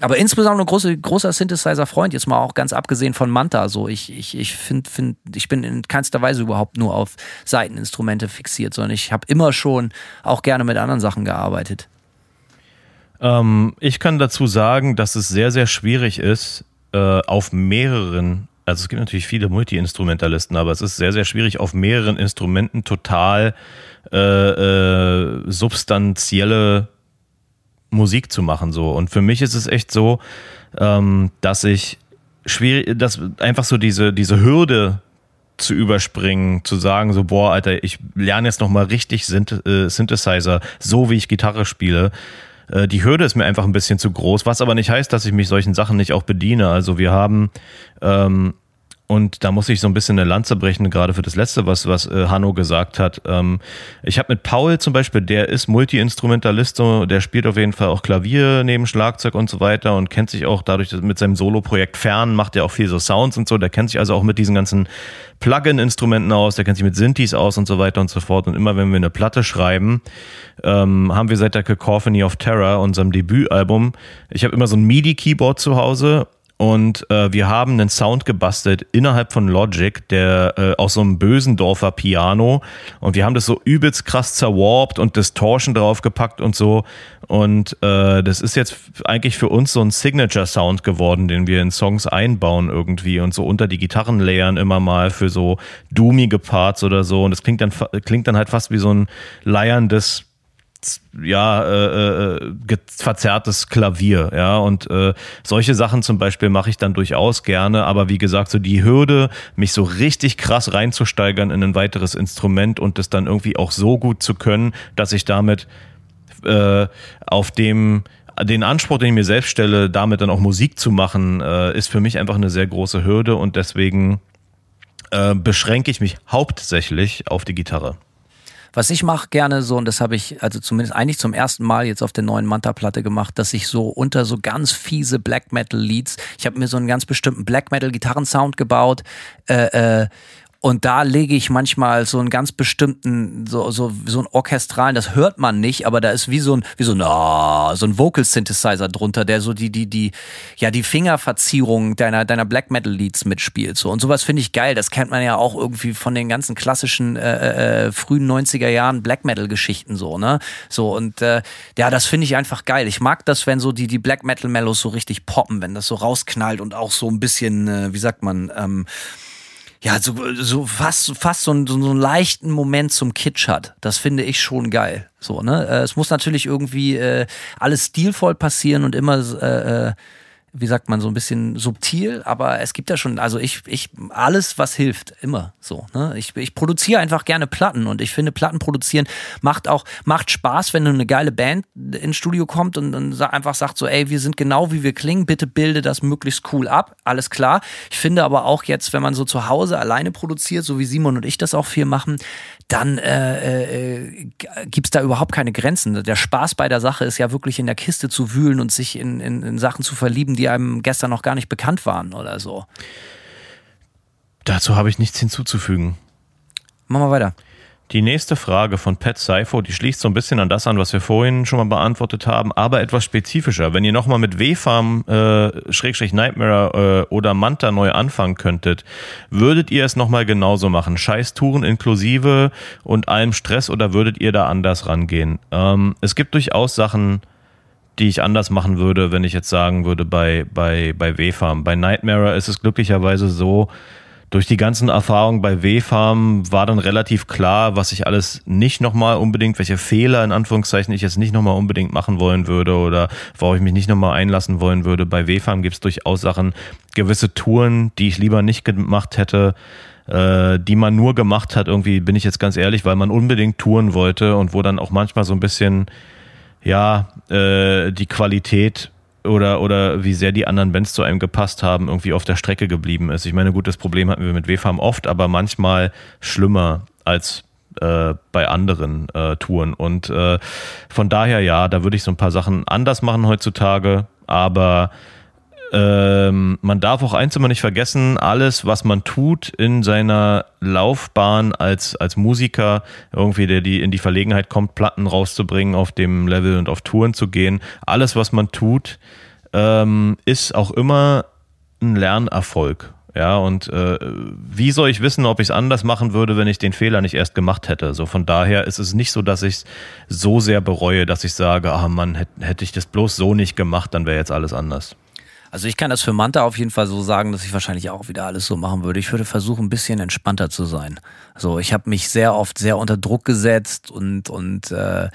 Aber insbesondere große, großer Synthesizer-Freund, jetzt mal auch ganz abgesehen von Manta. So, ich, ich, ich finde, find, ich bin in keinster Weise überhaupt nur auf Seiteninstrumente fixiert, sondern ich habe immer schon auch gerne mit anderen Sachen gearbeitet. Ähm, ich kann dazu sagen, dass es sehr, sehr schwierig ist, äh, auf mehreren, also es gibt natürlich viele Multi-Instrumentalisten, aber es ist sehr, sehr schwierig, auf mehreren Instrumenten total äh, äh, substanzielle Musik zu machen so. Und für mich ist es echt so, ähm, dass ich schwierig, dass einfach so diese, diese Hürde zu überspringen, zu sagen so, boah, Alter, ich lerne jetzt nochmal richtig Synth äh, Synthesizer, so wie ich Gitarre spiele. Äh, die Hürde ist mir einfach ein bisschen zu groß, was aber nicht heißt, dass ich mich solchen Sachen nicht auch bediene. Also wir haben ähm, und da muss ich so ein bisschen eine Lanze brechen, gerade für das Letzte, was, was äh, Hanno gesagt hat. Ähm, ich habe mit Paul zum Beispiel, der ist Multi-Instrumentalist, so, der spielt auf jeden Fall auch Klavier neben Schlagzeug und so weiter und kennt sich auch dadurch mit seinem Solo-Projekt fern, macht ja auch viel so Sounds und so. Der kennt sich also auch mit diesen ganzen Plugin-Instrumenten aus, der kennt sich mit Synthes aus und so weiter und so fort. Und immer wenn wir eine Platte schreiben, ähm, haben wir seit der Cacophony of Terror, unserem Debütalbum, ich habe immer so ein MIDI-Keyboard zu Hause und äh, wir haben einen Sound gebastelt innerhalb von Logic, der äh, aus so einem Bösendorfer Piano. Und wir haben das so übelst krass zerwarpt und Distortion draufgepackt und so. Und äh, das ist jetzt eigentlich für uns so ein Signature-Sound geworden, den wir in Songs einbauen irgendwie und so unter die Gitarren layern immer mal für so doomige Parts oder so. Und das klingt dann, klingt dann halt fast wie so ein leierndes ja äh, äh, verzerrtes Klavier, ja. Und äh, solche Sachen zum Beispiel mache ich dann durchaus gerne, aber wie gesagt so die Hürde, mich so richtig krass reinzusteigern in ein weiteres Instrument und das dann irgendwie auch so gut zu können, dass ich damit äh, auf dem den Anspruch, den ich mir selbst stelle, damit dann auch Musik zu machen, äh, ist für mich einfach eine sehr große Hürde. Und deswegen äh, beschränke ich mich hauptsächlich auf die Gitarre. Was ich mache gerne so, und das habe ich also zumindest eigentlich zum ersten Mal jetzt auf der neuen Manta-Platte gemacht, dass ich so unter so ganz fiese Black Metal-Leads, ich habe mir so einen ganz bestimmten Black Metal-Gitarrensound gebaut, äh, äh, und da lege ich manchmal so einen ganz bestimmten, so, so, so einen orchestralen, das hört man nicht, aber da ist wie so ein, wie so ein, oh, so ein Vocal Synthesizer drunter, der so die, die, die, ja, die Fingerverzierung deiner, deiner Black Metal Leads mitspielt. So. Und sowas finde ich geil. Das kennt man ja auch irgendwie von den ganzen klassischen, äh, äh, frühen 90er Jahren Black Metal Geschichten so, ne? So. Und, äh, ja, das finde ich einfach geil. Ich mag das, wenn so die, die Black Metal Mellows so richtig poppen, wenn das so rausknallt und auch so ein bisschen, äh, wie sagt man, ähm, ja, so, so fast, fast so, einen, so einen leichten Moment zum Kitsch hat. Das finde ich schon geil. So, ne? Äh, es muss natürlich irgendwie äh, alles stilvoll passieren und immer äh, äh wie sagt man, so ein bisschen subtil, aber es gibt ja schon, also ich, ich, alles, was hilft, immer so. Ne? Ich, ich produziere einfach gerne Platten und ich finde, Platten produzieren macht auch, macht Spaß, wenn eine geile Band ins Studio kommt und, und einfach sagt so, ey, wir sind genau wie wir klingen, bitte bilde das möglichst cool ab, alles klar. Ich finde aber auch jetzt, wenn man so zu Hause alleine produziert, so wie Simon und ich das auch viel machen, dann äh, äh, gibt es da überhaupt keine Grenzen. Der Spaß bei der Sache ist ja wirklich in der Kiste zu wühlen und sich in, in, in Sachen zu verlieben, die einem gestern noch gar nicht bekannt waren oder so. Dazu habe ich nichts hinzuzufügen. Machen wir weiter. Die nächste Frage von Pat Seifo, die schließt so ein bisschen an das an, was wir vorhin schon mal beantwortet haben, aber etwas spezifischer. Wenn ihr nochmal mit W-Farm, äh, Schrägstrich Nightmare äh, oder Manta neu anfangen könntet, würdet ihr es nochmal genauso machen? Scheiß Touren inklusive und allem Stress oder würdet ihr da anders rangehen? Ähm, es gibt durchaus Sachen, die ich anders machen würde, wenn ich jetzt sagen würde bei, bei, bei W-Farm. Bei Nightmare ist es glücklicherweise so, durch die ganzen Erfahrungen bei W-Farm war dann relativ klar, was ich alles nicht nochmal unbedingt, welche Fehler in Anführungszeichen ich jetzt nicht nochmal unbedingt machen wollen würde oder worauf ich mich nicht nochmal einlassen wollen würde. Bei W-Farm gibt es durchaus Sachen, gewisse Touren, die ich lieber nicht gemacht hätte, äh, die man nur gemacht hat, irgendwie bin ich jetzt ganz ehrlich, weil man unbedingt touren wollte und wo dann auch manchmal so ein bisschen, ja, äh, die Qualität oder, oder wie sehr die anderen Bands zu einem gepasst haben, irgendwie auf der Strecke geblieben ist. Ich meine, gut, das Problem hatten wir mit WFAM oft, aber manchmal schlimmer als äh, bei anderen äh, Touren. Und äh, von daher ja, da würde ich so ein paar Sachen anders machen heutzutage, aber ähm, man darf auch eins immer nicht vergessen, alles, was man tut in seiner Laufbahn als, als Musiker, irgendwie, der die in die Verlegenheit kommt, Platten rauszubringen, auf dem Level und auf Touren zu gehen, alles, was man tut, ähm, ist auch immer ein Lernerfolg. Ja, und äh, wie soll ich wissen, ob ich es anders machen würde, wenn ich den Fehler nicht erst gemacht hätte? So von daher ist es nicht so, dass ich es so sehr bereue, dass ich sage, ah Mann, hätte hätt ich das bloß so nicht gemacht, dann wäre jetzt alles anders. Also ich kann das für Manta auf jeden Fall so sagen, dass ich wahrscheinlich auch wieder alles so machen würde. Ich würde versuchen, ein bisschen entspannter zu sein. So, ich habe mich sehr oft sehr unter Druck gesetzt und und äh,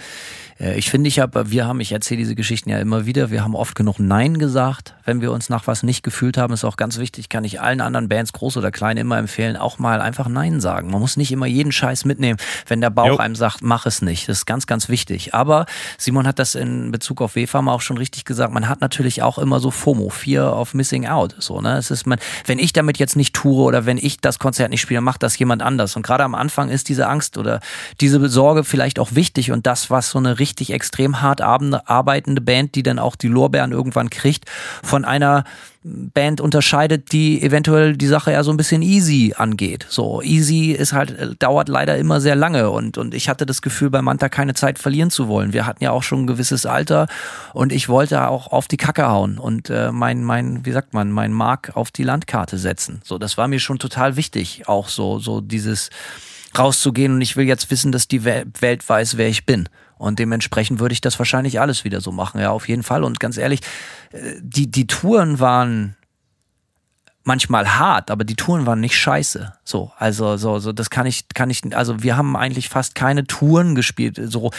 ich finde, ich habe, wir haben, ich erzähle diese Geschichten ja immer wieder, wir haben oft genug Nein gesagt, wenn wir uns nach was nicht gefühlt haben. Ist auch ganz wichtig, kann ich allen anderen Bands, groß oder klein, immer empfehlen, auch mal einfach Nein sagen. Man muss nicht immer jeden Scheiß mitnehmen, wenn der Bauch jo. einem sagt, mach es nicht. Das ist ganz, ganz wichtig. Aber Simon hat das in Bezug auf WFAM auch schon richtig gesagt. Man hat natürlich auch immer so FOMO, Fear of Missing Out. So, ne? Es ist man, wenn ich damit jetzt nicht toure oder wenn ich das Konzert nicht spiele, macht das jemand anders. Und gerade am Anfang ist diese Angst oder diese Sorge vielleicht auch wichtig und das, was so eine richtig extrem hart arbeitende Band, die dann auch die Lorbeeren irgendwann kriegt, von einer Band unterscheidet, die eventuell die Sache ja so ein bisschen easy angeht. So, easy ist halt, äh, dauert leider immer sehr lange und, und ich hatte das Gefühl, bei Manta keine Zeit verlieren zu wollen. Wir hatten ja auch schon ein gewisses Alter und ich wollte auch auf die Kacke hauen und äh, mein, mein, wie sagt man, mein Mark auf die Landkarte setzen. So, das war mir schon total wichtig, auch so, so dieses rauszugehen und ich will jetzt wissen, dass die Welt weiß, wer ich bin. Und dementsprechend würde ich das wahrscheinlich alles wieder so machen, ja, auf jeden Fall. Und ganz ehrlich, äh, die, die Touren waren manchmal hart, aber die Touren waren nicht scheiße. So, also so, so das kann ich, kann ich, also wir haben eigentlich fast keine Touren gespielt, so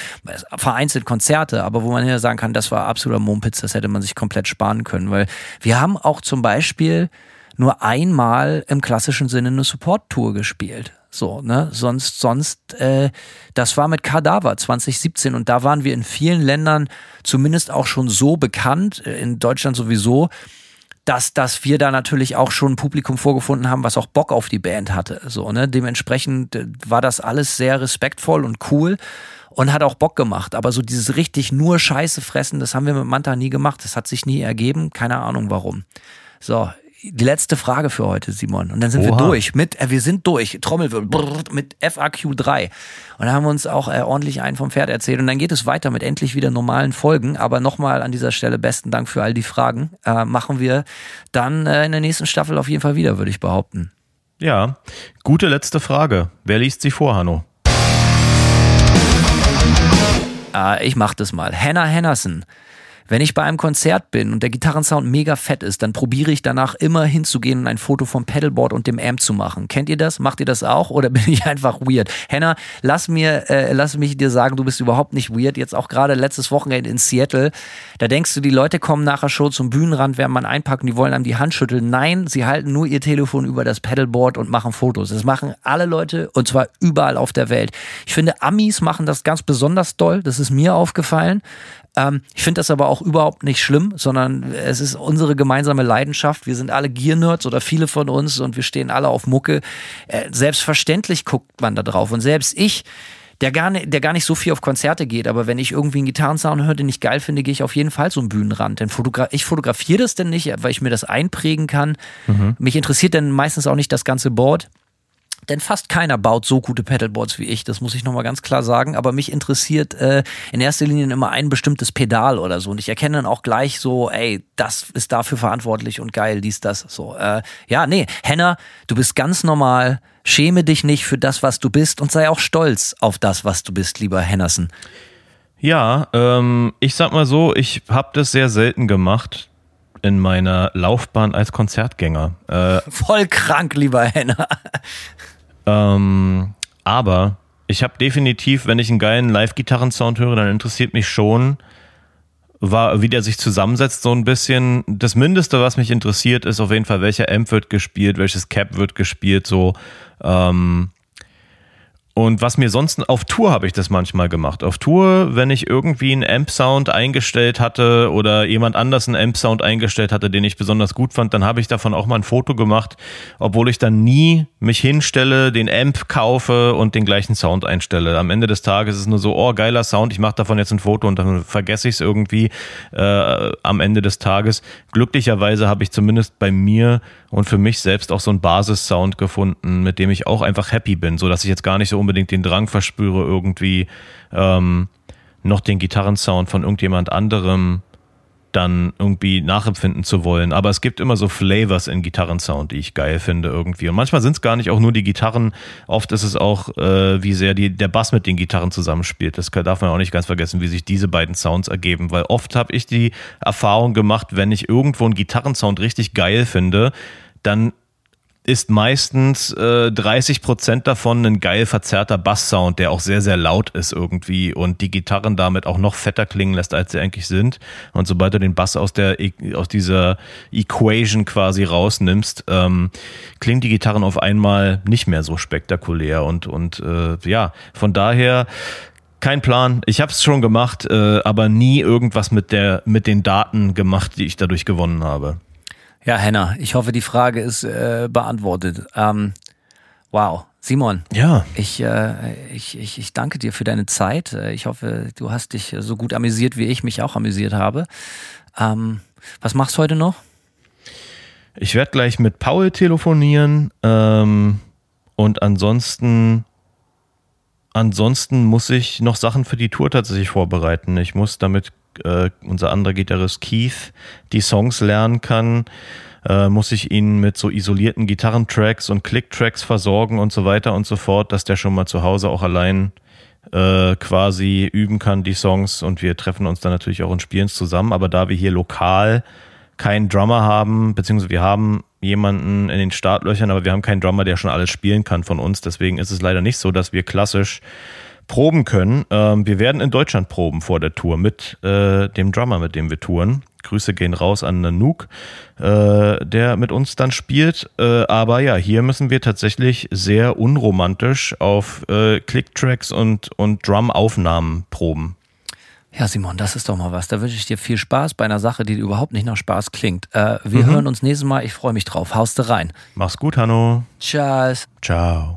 vereinzelt Konzerte, aber wo man ja sagen kann, das war absoluter Mumpitz, das hätte man sich komplett sparen können, weil wir haben auch zum Beispiel nur einmal im klassischen Sinne eine Support-Tour gespielt. So, ne? Sonst, sonst, äh, das war mit Kadaver 2017 und da waren wir in vielen Ländern zumindest auch schon so bekannt, äh, in Deutschland sowieso, dass, dass wir da natürlich auch schon ein Publikum vorgefunden haben, was auch Bock auf die Band hatte. So, ne? Dementsprechend äh, war das alles sehr respektvoll und cool und hat auch Bock gemacht. Aber so dieses richtig nur Scheiße fressen, das haben wir mit Manta nie gemacht. Das hat sich nie ergeben. Keine Ahnung warum. So, die letzte Frage für heute, Simon. Und dann sind Oha. wir durch mit, äh, wir sind durch, Trommelwirbel, mit FAQ 3. Und da haben wir uns auch äh, ordentlich einen vom Pferd erzählt. Und dann geht es weiter mit endlich wieder normalen Folgen. Aber nochmal an dieser Stelle besten Dank für all die Fragen. Äh, machen wir dann äh, in der nächsten Staffel auf jeden Fall wieder, würde ich behaupten. Ja, gute letzte Frage. Wer liest sie vor, Hanno? Äh, ich mach das mal. Hannah Hennerson wenn ich bei einem Konzert bin und der Gitarrensound mega fett ist, dann probiere ich danach immer hinzugehen und ein Foto vom Pedalboard und dem Amp zu machen. Kennt ihr das? Macht ihr das auch oder bin ich einfach weird? Henna, lass mir, äh, lass mich dir sagen, du bist überhaupt nicht weird. Jetzt auch gerade letztes Wochenende in Seattle, da denkst du, die Leute kommen nachher schon zum Bühnenrand, werden man einpacken, die wollen einem die Hand schütteln. Nein, sie halten nur ihr Telefon über das Pedalboard und machen Fotos. Das machen alle Leute und zwar überall auf der Welt. Ich finde, Amis machen das ganz besonders doll. Das ist mir aufgefallen. Ähm, ich finde das aber auch überhaupt nicht schlimm, sondern es ist unsere gemeinsame Leidenschaft. Wir sind alle Gear-Nerds oder viele von uns und wir stehen alle auf Mucke. Äh, selbstverständlich guckt man da drauf. Und selbst ich, der gar, nicht, der gar nicht so viel auf Konzerte geht, aber wenn ich irgendwie einen Gitarrensound höre, den ich geil finde, gehe ich auf jeden Fall zum Bühnenrand. Denn fotogra ich fotografiere das denn nicht, weil ich mir das einprägen kann. Mhm. Mich interessiert dann meistens auch nicht das ganze Board denn fast keiner baut so gute Pedalboards wie ich, das muss ich nochmal ganz klar sagen, aber mich interessiert äh, in erster Linie immer ein bestimmtes Pedal oder so und ich erkenne dann auch gleich so, ey, das ist dafür verantwortlich und geil, dies, das, so. Äh, ja, nee, Henna, du bist ganz normal, schäme dich nicht für das, was du bist und sei auch stolz auf das, was du bist, lieber Hennerson. Ja, ähm, ich sag mal so, ich habe das sehr selten gemacht, in meiner Laufbahn als Konzertgänger. Äh, Voll krank, lieber Henner. Ähm, aber ich habe definitiv, wenn ich einen geilen Live-Gitarrensound höre, dann interessiert mich schon, war, wie der sich zusammensetzt, so ein bisschen. Das Mindeste, was mich interessiert, ist auf jeden Fall, welcher Amp wird gespielt, welches Cap wird gespielt, so. Ähm, und was mir sonst auf Tour habe ich das manchmal gemacht. Auf Tour, wenn ich irgendwie einen Amp-Sound eingestellt hatte oder jemand anders einen Amp-Sound eingestellt hatte, den ich besonders gut fand, dann habe ich davon auch mal ein Foto gemacht, obwohl ich dann nie mich hinstelle, den Amp kaufe und den gleichen Sound einstelle. Am Ende des Tages ist es nur so, oh, geiler Sound, ich mache davon jetzt ein Foto und dann vergesse ich es irgendwie äh, am Ende des Tages. Glücklicherweise habe ich zumindest bei mir und für mich selbst auch so einen Basis-Sound gefunden, mit dem ich auch einfach happy bin, so dass ich jetzt gar nicht so unbedingt den Drang verspüre, irgendwie ähm, noch den Gitarrensound von irgendjemand anderem dann irgendwie nachempfinden zu wollen. Aber es gibt immer so Flavors in Gitarrensound, die ich geil finde irgendwie. Und manchmal sind es gar nicht auch nur die Gitarren, oft ist es auch, äh, wie sehr die, der Bass mit den Gitarren zusammenspielt. Das darf man auch nicht ganz vergessen, wie sich diese beiden Sounds ergeben. Weil oft habe ich die Erfahrung gemacht, wenn ich irgendwo einen Gitarrensound richtig geil finde, dann ist meistens äh, 30 Prozent davon ein geil verzerrter Basssound, der auch sehr, sehr laut ist irgendwie und die Gitarren damit auch noch fetter klingen lässt, als sie eigentlich sind. Und sobald du den Bass aus der e, aus dieser Equation quasi rausnimmst, ähm, klingen die Gitarren auf einmal nicht mehr so spektakulär und und äh, ja, von daher kein Plan. Ich habe es schon gemacht, äh, aber nie irgendwas mit der mit den Daten gemacht, die ich dadurch gewonnen habe. Ja, Henna, ich hoffe, die Frage ist äh, beantwortet. Ähm, wow. Simon, Ja. ich, äh, ich, ich, ich danke dir für deine Zeit. Äh, Ich hoffe, du hast dich so gut amüsiert, wie ich mich auch amüsiert habe. Ähm, was machst du heute noch? Ich werde gleich mit Paul telefonieren ähm, und ansonsten ansonsten muss ich noch Sachen für die Tour tatsächlich vorbereiten. Ich muss damit äh, unser anderer Gitarrist Keith die Songs lernen kann, äh, muss ich ihn mit so isolierten Gitarrentracks und Clicktracks versorgen und so weiter und so fort, dass der schon mal zu Hause auch allein äh, quasi üben kann, die Songs. Und wir treffen uns dann natürlich auch und spielen es zusammen. Aber da wir hier lokal keinen Drummer haben, beziehungsweise wir haben jemanden in den Startlöchern, aber wir haben keinen Drummer, der schon alles spielen kann von uns. Deswegen ist es leider nicht so, dass wir klassisch proben können. Ähm, wir werden in Deutschland proben vor der Tour mit äh, dem Drummer, mit dem wir touren. Grüße gehen raus an Nanook, äh, der mit uns dann spielt. Äh, aber ja, hier müssen wir tatsächlich sehr unromantisch auf äh, Clicktracks und, und Drum-Aufnahmen proben. Ja, Simon, das ist doch mal was. Da wünsche ich dir viel Spaß bei einer Sache, die überhaupt nicht nach Spaß klingt. Äh, wir hören uns nächstes Mal. Ich freue mich drauf. Haust rein. Mach's gut, Hanno. Tschüss. Ciao.